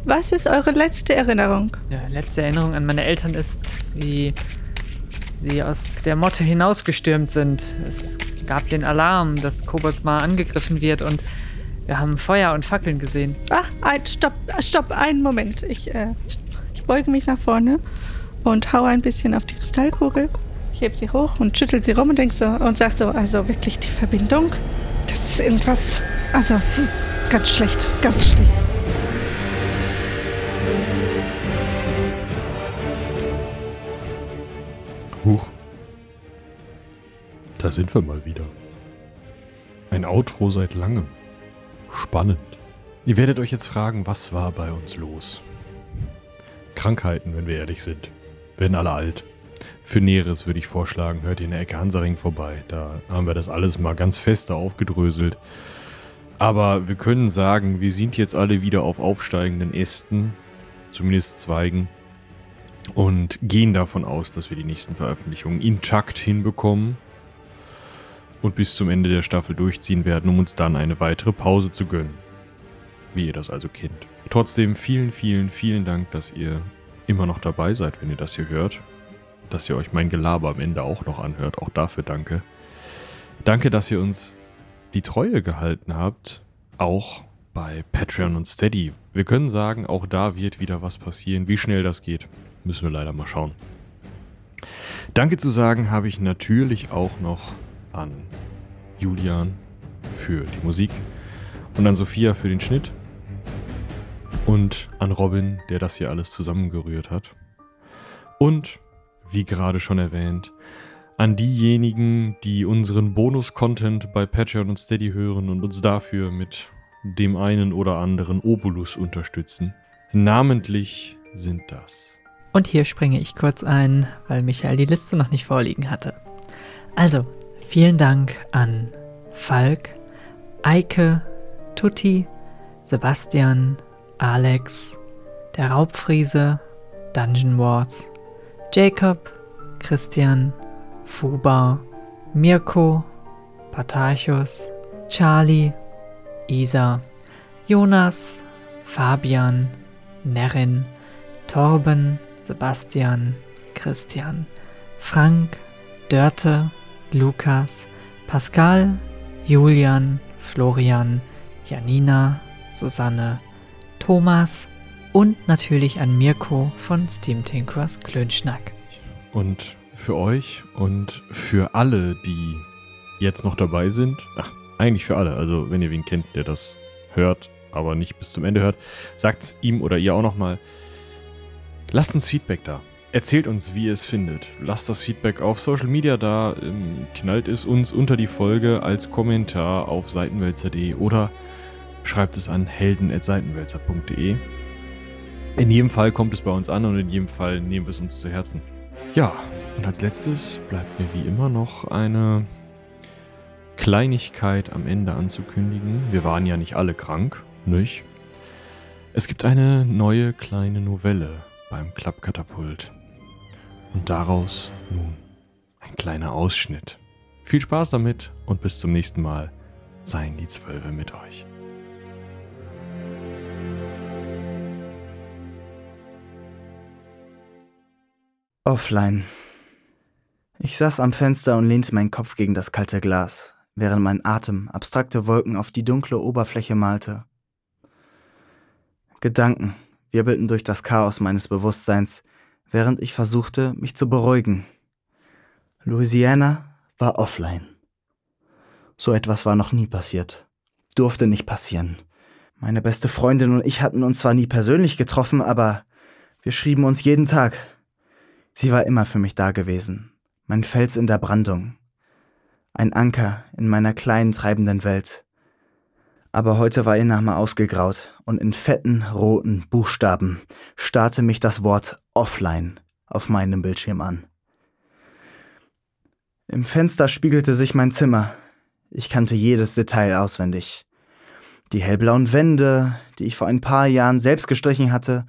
G: was ist eure letzte Erinnerung?
B: Ja, letzte Erinnerung an meine Eltern ist, wie sie aus der Motte hinausgestürmt sind. Es gab den Alarm, dass Koboldsmar angegriffen wird und wir haben Feuer und Fackeln gesehen.
G: Ach, ein, stopp, stopp, einen Moment. Ich, äh, ich beuge mich nach vorne und hau ein bisschen auf die Kristallkugel. Ich heb sie hoch und schüttel sie rum und denk so und sag so, also wirklich die Verbindung, das ist irgendwas, also hm, ganz schlecht, ganz schlecht.
D: Huch. Da sind wir mal wieder. Ein Outro seit langem. Spannend. Ihr werdet euch jetzt fragen, was war bei uns los? Krankheiten, wenn wir ehrlich sind. Werden alle alt. Für Näheres würde ich vorschlagen, hört ihr in der Ecke Hansaring vorbei. Da haben wir das alles mal ganz feste aufgedröselt. Aber wir können sagen, wir sind jetzt alle wieder auf aufsteigenden Ästen, zumindest Zweigen, und gehen davon aus, dass wir die nächsten Veröffentlichungen intakt hinbekommen und bis zum Ende der Staffel durchziehen werden, um uns dann eine weitere Pause zu gönnen. Wie ihr das also kennt. Trotzdem vielen, vielen, vielen Dank, dass ihr immer noch dabei seid, wenn ihr das hier hört. Dass ihr euch mein Gelaber am Ende auch noch anhört. Auch dafür danke. Danke, dass ihr uns die Treue gehalten habt. Auch bei Patreon und Steady. Wir können sagen, auch da wird wieder was passieren. Wie schnell das geht, müssen wir leider mal schauen. Danke zu sagen habe ich natürlich auch noch an Julian für die Musik und an Sophia für den Schnitt und an Robin, der das hier alles zusammengerührt hat. Und, wie gerade schon erwähnt, an diejenigen, die unseren Bonus-Content bei Patreon und Steady hören und uns dafür mit dem einen oder anderen Obolus unterstützen. Namentlich sind das
B: Und hier springe ich kurz ein, weil Michael die Liste noch nicht vorliegen hatte. Also, vielen Dank an Falk, Eike, Tutti, Sebastian, Alex, der Raubfriese, Dungeon Wars, Jacob, Christian, Fuba, Mirko, Patarchus, Charlie, Isa, Jonas, Fabian, Nerin, Torben, Sebastian, Christian, Frank, Dörte, Lukas, Pascal, Julian, Florian, Janina, Susanne, Thomas und natürlich an Mirko von Steam Tinkerers Klönschnack.
D: Und für euch und für alle, die jetzt noch dabei sind, ach, eigentlich für alle, also wenn ihr wen kennt, der das hört, aber nicht bis zum Ende hört, sagt ihm oder ihr auch nochmal, lasst uns Feedback da. Erzählt uns, wie ihr es findet. Lasst das Feedback auf Social Media da, ähm, knallt es uns unter die Folge als Kommentar auf seitenwälzer.de oder schreibt es an helden.seitenwälzer.de. In jedem Fall kommt es bei uns an und in jedem Fall nehmen wir es uns zu Herzen. Ja, und als letztes bleibt mir wie immer noch eine Kleinigkeit am Ende anzukündigen. Wir waren ja nicht alle krank, nicht? Es gibt eine neue kleine Novelle beim Klappkatapult. Und daraus nun ein kleiner Ausschnitt. Viel Spaß damit und bis zum nächsten Mal. Seien die Zwölfe mit euch.
H: Offline. Ich saß am Fenster und lehnte meinen Kopf gegen das kalte Glas, während mein Atem abstrakte Wolken auf die dunkle Oberfläche malte. Gedanken wirbelten durch das Chaos meines Bewusstseins, während ich versuchte, mich zu beruhigen. Louisiana war offline. So etwas war noch nie passiert. Durfte nicht passieren. Meine beste Freundin und ich hatten uns zwar nie persönlich getroffen, aber wir schrieben uns jeden Tag. Sie war immer für mich da gewesen, mein Fels in der Brandung, ein Anker in meiner kleinen treibenden Welt. Aber heute war ihr Name ausgegraut und in fetten roten Buchstaben starrte mich das Wort offline auf meinem Bildschirm an. Im Fenster spiegelte sich mein Zimmer. Ich kannte jedes Detail auswendig. Die hellblauen Wände, die ich vor ein paar Jahren selbst gestrichen hatte,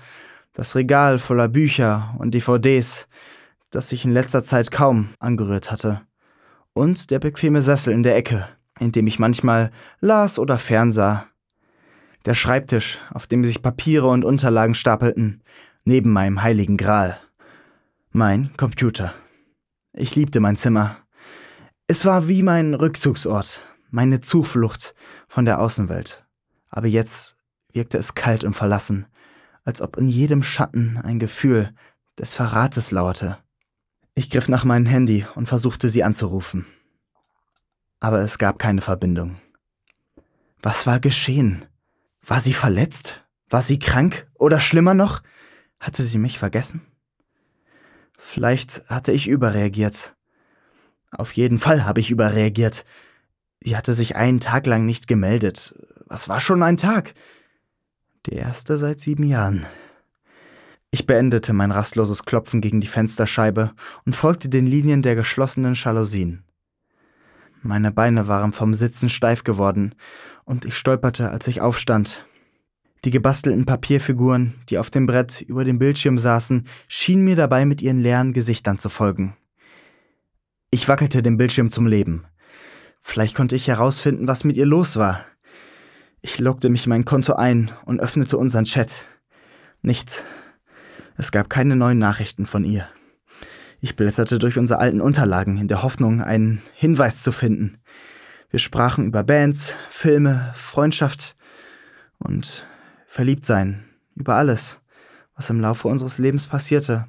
H: das Regal voller Bücher und DVDs, das ich in letzter Zeit kaum angerührt hatte. Und der bequeme Sessel in der Ecke, in dem ich manchmal las oder fernsah. Der Schreibtisch, auf dem sich Papiere und Unterlagen stapelten, neben meinem heiligen Gral. Mein Computer. Ich liebte mein Zimmer. Es war wie mein Rückzugsort, meine Zuflucht von der Außenwelt. Aber jetzt wirkte es kalt und verlassen, als ob in jedem Schatten ein Gefühl des Verrates lauerte. Ich griff nach meinem Handy und versuchte sie anzurufen. Aber es gab keine Verbindung. Was war geschehen? War sie verletzt? War sie krank? Oder schlimmer noch, hatte sie mich vergessen? Vielleicht hatte ich überreagiert. Auf jeden Fall habe ich überreagiert. Sie hatte sich einen Tag lang nicht gemeldet. Was war schon ein Tag? Der erste seit sieben Jahren. Ich beendete mein rastloses Klopfen gegen die Fensterscheibe und folgte den Linien der geschlossenen Jalousien. Meine Beine waren vom Sitzen steif geworden, und ich stolperte, als ich aufstand. Die gebastelten Papierfiguren, die auf dem Brett über dem Bildschirm saßen, schienen mir dabei mit ihren leeren Gesichtern zu folgen. Ich wackelte den Bildschirm zum Leben. Vielleicht konnte ich herausfinden, was mit ihr los war. Ich loggte mich in mein Konto ein und öffnete unseren Chat. Nichts. Es gab keine neuen Nachrichten von ihr. Ich blätterte durch unsere alten Unterlagen in der Hoffnung, einen Hinweis zu finden. Wir sprachen über Bands, Filme, Freundschaft und Verliebtsein, über alles, was im Laufe unseres Lebens passierte.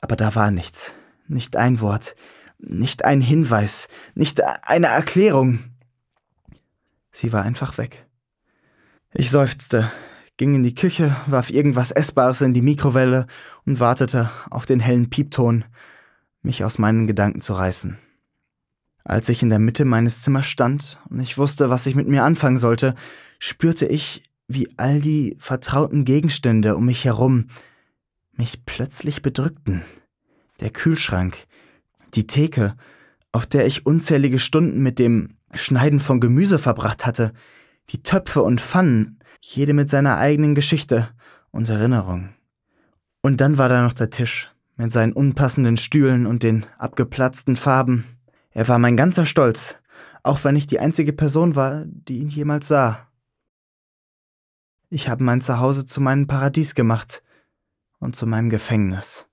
H: Aber da war nichts, nicht ein Wort, nicht ein Hinweis, nicht eine Erklärung. Sie war einfach weg. Ich seufzte, ging in die Küche, warf irgendwas Essbares in die Mikrowelle und wartete auf den hellen Piepton, mich aus meinen Gedanken zu reißen. Als ich in der Mitte meines Zimmers stand und ich wusste, was ich mit mir anfangen sollte, spürte ich, wie all die vertrauten Gegenstände um mich herum mich plötzlich bedrückten. Der Kühlschrank, die Theke, auf der ich unzählige Stunden mit dem Schneiden von Gemüse verbracht hatte, die Töpfe und Pfannen, jede mit seiner eigenen Geschichte und Erinnerung. Und dann war da noch der Tisch, mit seinen unpassenden Stühlen und den abgeplatzten Farben. Er war mein ganzer Stolz, auch wenn ich die einzige Person war, die ihn jemals sah. Ich habe mein Zuhause zu meinem Paradies gemacht und zu meinem Gefängnis.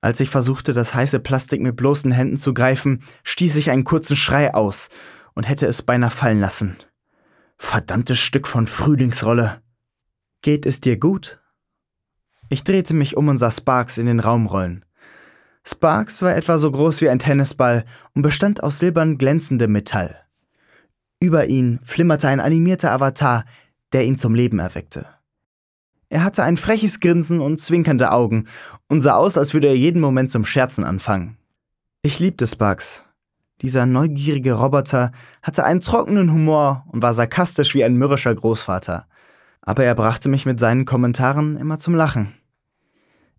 H: Als ich versuchte, das heiße Plastik mit bloßen Händen zu greifen, stieß ich einen kurzen Schrei aus und hätte es beinahe fallen lassen. Verdammtes Stück von Frühlingsrolle. Geht es dir gut? Ich drehte mich um und sah Sparks in den Raum rollen. Sparks war etwa so groß wie ein Tennisball und bestand aus silbern glänzendem Metall. Über ihn flimmerte ein animierter Avatar, der ihn zum Leben erweckte. Er hatte ein freches Grinsen und zwinkernde Augen und sah aus, als würde er jeden Moment zum Scherzen anfangen. Ich liebte Sparks. Dieser neugierige Roboter hatte einen trockenen Humor und war sarkastisch wie ein mürrischer Großvater. Aber er brachte mich mit seinen Kommentaren immer zum Lachen.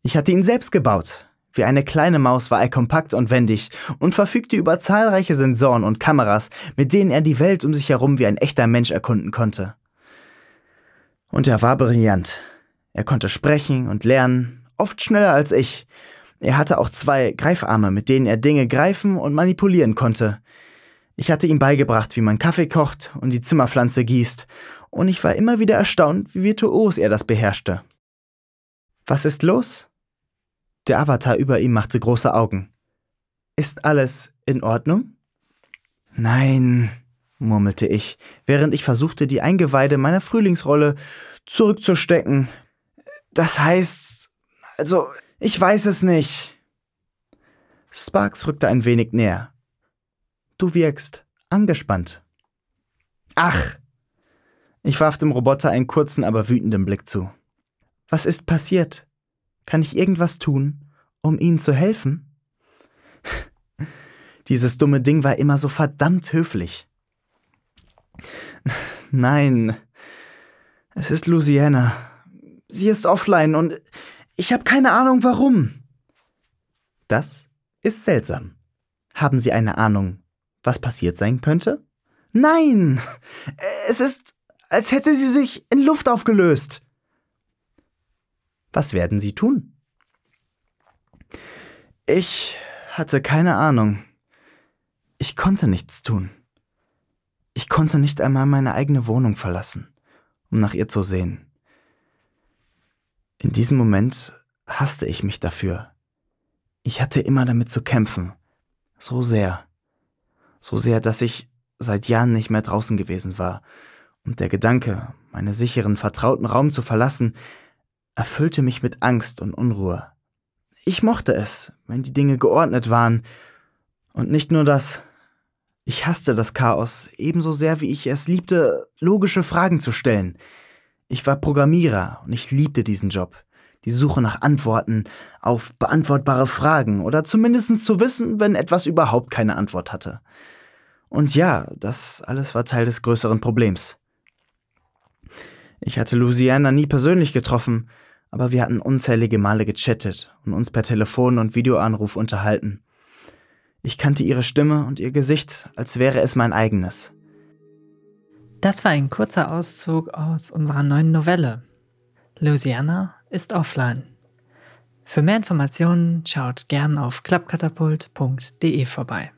H: Ich hatte ihn selbst gebaut, wie eine kleine Maus war er kompakt und wendig und verfügte über zahlreiche Sensoren und Kameras, mit denen er die Welt um sich herum wie ein echter Mensch erkunden konnte. Und er war brillant. Er konnte sprechen und lernen, oft schneller als ich. Er hatte auch zwei Greifarme, mit denen er Dinge greifen und manipulieren konnte. Ich hatte ihm beigebracht, wie man Kaffee kocht und die Zimmerpflanze gießt, und ich war immer wieder erstaunt, wie virtuos er das beherrschte. Was ist los? Der Avatar über ihm machte große Augen. Ist alles in Ordnung? Nein, murmelte ich, während ich versuchte, die Eingeweide meiner Frühlingsrolle zurückzustecken. Das heißt, also, ich weiß es nicht. Sparks rückte ein wenig näher. Du wirkst angespannt. Ach! Ich warf dem Roboter einen kurzen, aber wütenden Blick zu. Was ist passiert? Kann ich irgendwas tun, um Ihnen zu helfen? Dieses dumme Ding war immer so verdammt höflich. Nein, es ist Louisiana. Sie ist offline und ich habe keine Ahnung warum. Das ist seltsam. Haben Sie eine Ahnung, was passiert sein könnte? Nein! Es ist, als hätte sie sich in Luft aufgelöst. Was werden Sie tun? Ich hatte keine Ahnung. Ich konnte nichts tun. Ich konnte nicht einmal meine eigene Wohnung verlassen, um nach ihr zu sehen. In diesem Moment hasste ich mich dafür. Ich hatte immer damit zu kämpfen. So sehr. So sehr, dass ich seit Jahren nicht mehr draußen gewesen war. Und der Gedanke, meinen sicheren, vertrauten Raum zu verlassen, erfüllte mich mit Angst und Unruhe. Ich mochte es, wenn die Dinge geordnet waren. Und nicht nur das. Ich hasste das Chaos ebenso sehr, wie ich es liebte, logische Fragen zu stellen. Ich war Programmierer und ich liebte diesen Job. Die Suche nach Antworten auf beantwortbare Fragen oder zumindest zu wissen, wenn etwas überhaupt keine Antwort hatte. Und ja, das alles war Teil des größeren Problems. Ich hatte Louisiana nie persönlich getroffen, aber wir hatten unzählige Male gechattet und uns per Telefon und Videoanruf unterhalten. Ich kannte ihre Stimme und ihr Gesicht, als wäre es mein eigenes.
B: Das war ein kurzer Auszug aus unserer neuen Novelle. Louisiana ist offline. Für mehr Informationen schaut gern auf klappkatapult.de vorbei.